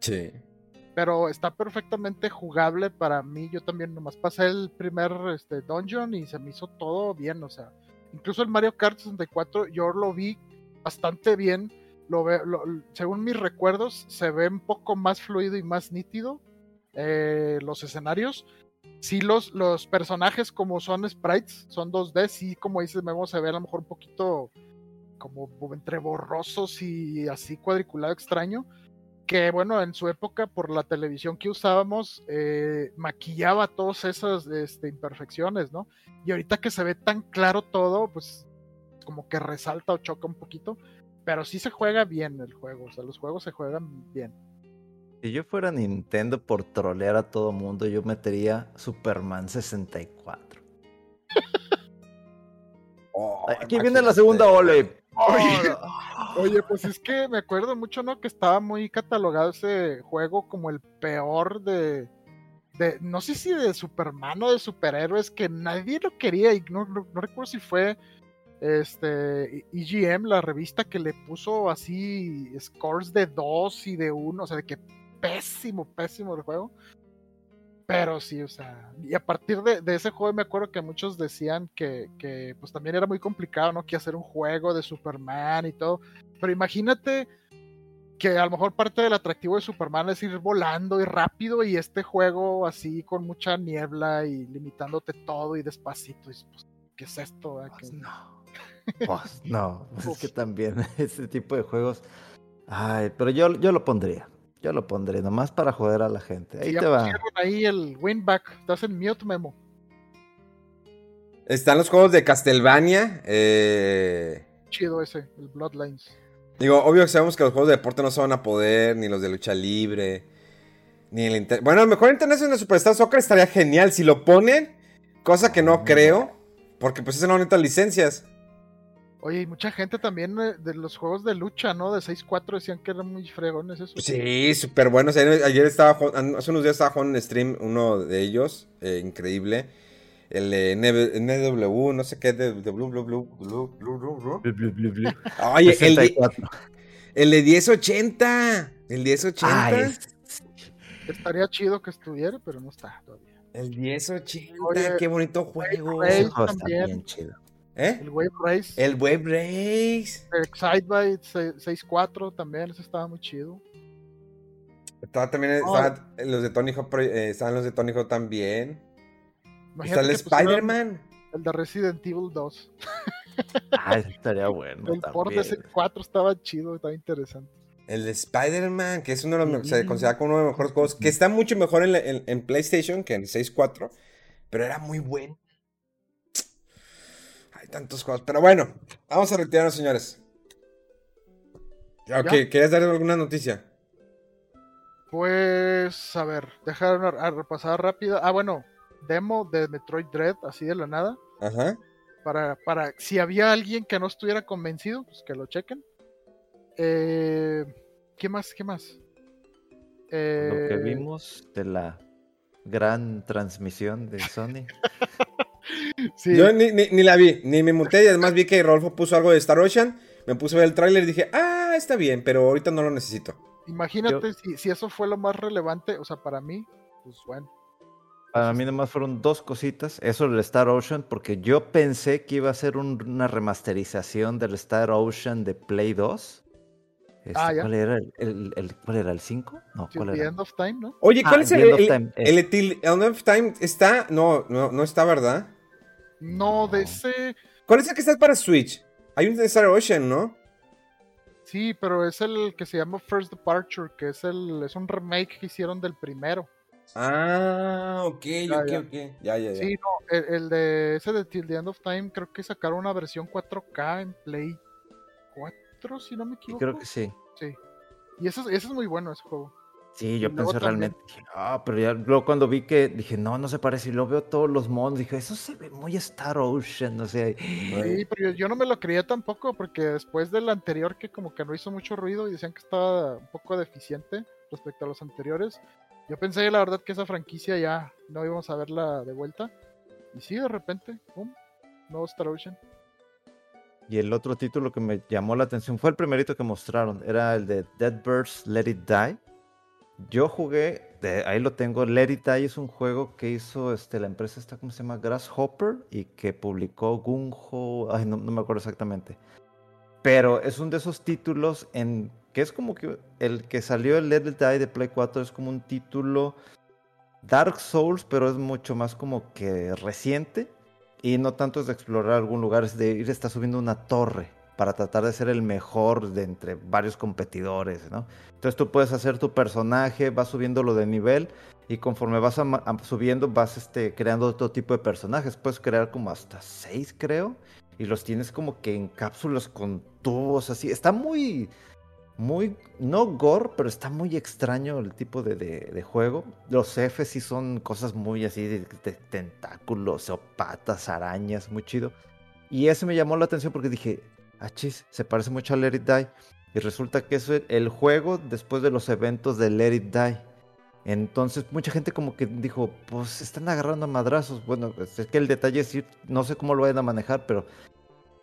Sí. Pero está perfectamente jugable para mí. Yo también nomás pasé el primer este, dungeon y se me hizo todo bien, o sea, incluso el Mario Kart 64 yo lo vi bastante bien. Lo ve, lo- según mis recuerdos, se ve un poco más fluido y más nítido eh, los escenarios. Sí, los, los personajes como son sprites, son 2D, sí, como dices, Memo, se ve a lo mejor un poquito como entre borrosos y así cuadriculado extraño. Que bueno, en su época, por la televisión que usábamos, eh, maquillaba todas esas este, imperfecciones, ¿no? Y ahorita que se ve tan claro todo, pues como que resalta o choca un poquito. Pero sí se juega bien el juego, o sea, los juegos se juegan bien. Si yo fuera Nintendo por trolear a todo mundo, yo metería Superman 64. Oh, Aquí viene la segunda ole. Oye, oye, pues es que me acuerdo mucho, ¿no? Que estaba muy catalogado ese juego como el peor de, de no sé si de Superman o de superhéroes, que nadie lo quería y no, no- no recuerdo si fue este EGM, la revista que le puso así scores de 2 y de 1, o sea, de que pésimo, pésimo el juego. Pero sí, o sea, y a partir de, de ese juego me acuerdo que muchos decían que, que, pues también era muy complicado, ¿no? Que hacer un juego de Superman y todo. Pero imagínate que a lo mejor parte del atractivo de Superman es ir volando y rápido y este juego así con mucha niebla y limitándote todo y despacito. Y, pues, ¿Qué es esto? eh? Pues no. Pues no. Es que también ese tipo de juegos. Ay, pero yo, yo lo pondría. Yo lo pondré, nomás para joder a la gente. Ahí Sí, ya te va. ahí el winback. Estás en mute, Memo. Están los juegos de Castlevania. eh, Chido ese, el Bloodlines. digo, obvio que sabemos que los juegos de deporte no se van a poder, ni los de lucha libre, ni el inter- Bueno, a lo mejor International Superstar Soccer estaría genial si lo ponen, cosa que no creo, porque pues eso no necesitan licencias. Oye, y mucha gente también eh, de los juegos de lucha, ¿no? De 6-4 decían que eran muy fregones eso. Sí, súper buenos. Ayer, estaba, hace unos días estaba jugando en stream uno de ellos, eh, increíble. El de NB NW, no sé qué, de, de Blue, Blue, Blue, Blue, Blue, Blue, Blue. Blu, blu, blu, blu. Oye, el de, 64. el de 1080. El 1080. Ay, Estaría chido que estuviera, pero no está todavía. El 1080, Oye, qué bonito juego. Ese juego está bien chido. ¿Eh? El Wave Race, El Web Race. el Excitebike 6-4 también, ese estaba muy chido. Estaba también, estaban los de Tony Hawk, eh, estaban los de Tony Hawk también. Está el Spider-Man. El de Resident Evil 2. Ay, estaría bueno. El port de también. 4 estaba chido, estaba interesante. El de Spider-Man, que es uno de los, se considera como uno de los mejores juegos, que está mucho mejor en, la- en- en PlayStation que en el 6.4, pero era muy bueno. Hay tantos juegos, pero bueno, vamos a retirarnos, señores. Ok, ¿Ya? ¿querías dar alguna noticia? Pues, a ver, dejar una a repasada rápida. Ah, bueno, demo de Metroid Dread, así de la nada. Ajá. Para, para, si había alguien que no estuviera convencido, pues que lo chequen. Eh, ¿Qué más? ¿Qué más? Lo que Eh, vimos de la gran transmisión de Sony. Sí, Yo ni, ni- ni la vi, ni me muté y además vi que Rolfo puso algo de Star Ocean. Me puse a ver el tráiler y dije, ah, está bien, pero ahorita no lo necesito. imagínate si, si eso fue lo más relevante, o sea, para mí, pues bueno. Para mí nomás fueron dos cositas. Eso del Star Ocean, porque yo pensé que iba a ser un- una remasterización del Star Ocean de Play 2. Este, Ah, ya. ¿Cuál era el, el- el- ¿Cuál era el 5? No, Sí, ¿cuál The era? End of Time, ¿no? Oye, ¿cuál Ah, es el, The End of el, End of Time? ¿Está? No, no, no está, ¿verdad? No, ese. ¿Cuál es el que está para Switch? Hay un de Star Ocean, ¿no? Sí, pero es el que se llama First Departure, que es el es un remake que hicieron del primero. Ah, ok, Ya, ok, ya. ok. Ya, ya, ya. Sí, no, el, el de ese de Till the End of Time creo que sacaron una versión 4K en Play 4, si no me equivoco. creo que sí. Sí. Y ese, es- ese es muy bueno ese juego. Sí, yo pensé realmente, ah, pero ya luego cuando vi que dije, no, no se parece, y lo veo todos los mods, dije, eso se ve muy Star Ocean, no sé. Sí, pero yo, no me lo creía tampoco porque después del anterior que como que no hizo mucho ruido y decían que estaba un poco deficiente respecto a los anteriores, yo pensé la verdad que esa franquicia ya no íbamos a verla de vuelta. Y sí, de repente, ¡pum! Nuevo Star Ocean. Y el otro título que me llamó la atención fue el primerito que mostraron, era el de Dead Birds Let It Die. Yo jugué, de- ahí lo tengo, Let It Die es un juego que hizo este, la empresa esta, ¿cómo se llama? Grasshopper y que publicó Gunho, ay, no, no me acuerdo exactamente. Pero es un de esos títulos en que es como que el que salió el Let It Die de Play 4 es como un título Dark Souls, pero es mucho más como que reciente. Y no tanto es de explorar algún lugar, es de ir está subiendo una torre para tratar de ser el mejor de entre varios competidores, ¿no? Entonces tú puedes hacer tu personaje, vas subiéndolo de nivel y conforme vas subiendo vas este, creando otro tipo de personajes. Puedes crear como hasta seis, creo, y los tienes como que en cápsulas con tubos, así. Está muy, muy, no gore, pero está muy extraño el tipo de, de- juego. Los jefes sí son cosas muy así de, tentáculos o patas, arañas, muy chido. Y ese me llamó la atención porque dije, ah, chis, se parece mucho a Let It Die. Y resulta que es el- juego después de los eventos de Let It Die. Entonces mucha gente como que dijo, pues están agarrando a madrazos. Bueno, es que el detalle es ir, no sé cómo lo vayan a manejar, pero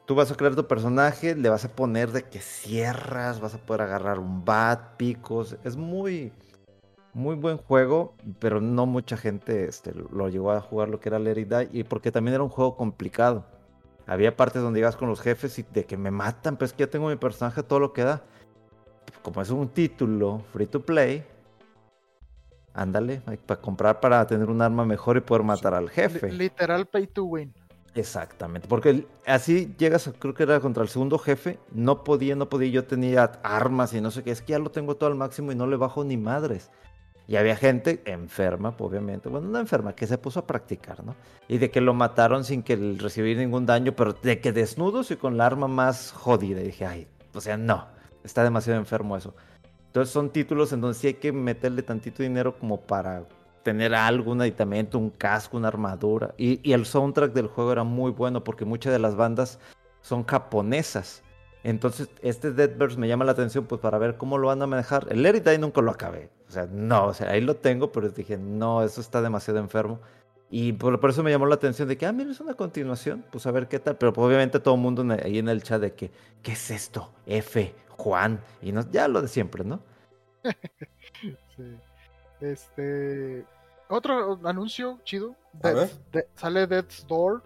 Tú vas a crear tu personaje, le vas a poner de que cierras, vas a poder agarrar un bat, picos. Es muy, muy buen juego, pero no mucha gente este, lo llegó a jugar lo que era Let Die, y porque también era un juego complicado. Había partes donde ibas con los jefes y de que me matan, pero es que ya tengo mi personaje todo lo que da. Como es un título free to play, ándale, para comprar para tener un arma mejor y poder matar al jefe. literal pay to win. Exactamente, porque así llegas, a- creo que era contra el segundo jefe, no podía, no podía, yo tenía armas y no sé qué, es que ya lo tengo todo al máximo y no le bajo ni madres. Y había gente enferma, obviamente, bueno, no enferma, que se puso a practicar, ¿no? Y de que lo mataron sin que recibir ningún daño, pero de que desnudos y con la arma más jodida. Y dije, ay, o sea, no, está demasiado enfermo eso. Entonces son títulos en donde sí hay que meterle tantito dinero como para tener algo, un aditamento, un casco, una armadura. Y, y el soundtrack del juego era muy bueno porque muchas de las bandas son japonesas. Entonces, este Deadverse me llama la atención pues para ver cómo lo van a manejar. El Die nunca lo acabé. O sea, no, o sea, ahí lo tengo, pero dije, no, eso está demasiado enfermo. Y por, por eso me llamó la atención de que, ah, mira, es una continuación, pues a ver qué tal. Pero pues, obviamente todo el mundo en el- ahí en el chat de que, ¿qué es esto? F, Juan. Y no, ya lo de siempre, ¿no? Sí. Este. Otro anuncio chido. Death's- de- sale Death's Door.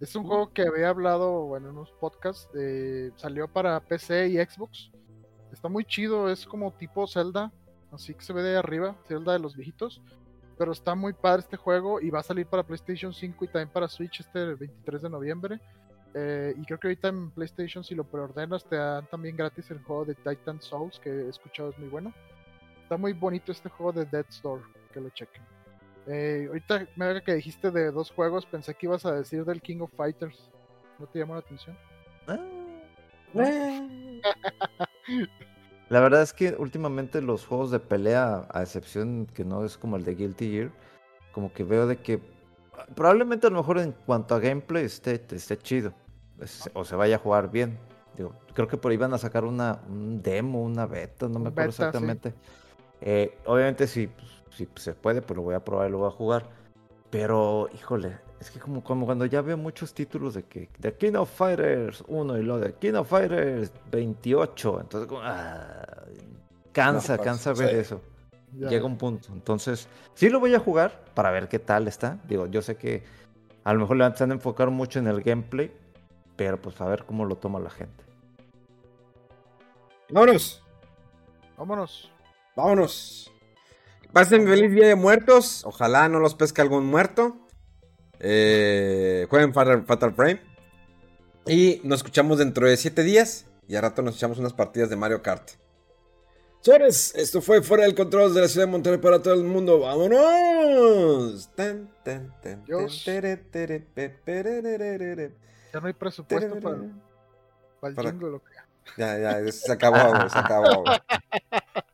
Es Uh. un juego que había hablado bueno, en unos podcasts. eh, salió para PC y Xbox. Está muy chido. Es como tipo Zelda. Así que se ve de arriba. Zelda de los viejitos. Pero está muy padre este juego. Y va a salir para PlayStation 5 y también para Switch este 23 de noviembre. Eh, y creo que ahorita en PlayStation, si lo preordenas, te dan también gratis el juego de Titan Souls, que he escuchado es muy bueno. Está muy bonito este juego de Death's Door, que lo chequen. Eh, ahorita me que dijiste de dos juegos, pensé que ibas a decir del King of Fighters. ¿No te llamó la atención? La verdad es que últimamente los juegos de pelea, a excepción que no es como el de Guilty Gear, como que veo de que probablemente a lo mejor en cuanto a gameplay esté, esté chido o se vaya a jugar bien. Digo, creo que por ahí van a sacar una, un demo, una beta, no me acuerdo beta, sí. exactamente. Eh, obviamente si, si se puede, pues lo voy a probar y lo voy a jugar. Pero, híjole, es que como, como cuando ya veo muchos títulos de que de King of Fighters 1 y lo de King of Fighters 28, entonces como, ah, cansa, No, pues, cansa ver sí. eso. Ya. Llega un punto. Entonces, sí lo voy a jugar para ver qué tal está. Digo, yo sé que a lo mejor le van a enfocar mucho en el gameplay, pero pues a ver cómo lo toma la gente. Vámonos. Vámonos. Vámonos. Pasen feliz día de muertos. Ojalá no los pesque algún muerto. Eh, jueguen Fatal, Fatal Frame. Y nos escuchamos dentro de 7 días. Y a rato nos echamos unas partidas de Mario Kart. Señores, esto fue Fuera del Control de la ciudad de Monterrey para todo el mundo. ¡Vámonos! Tan, tan, tan, Dios. Ya no hay presupuesto para, para el Para- jingle. lo que- Ya, ya, se acabó, se acabó.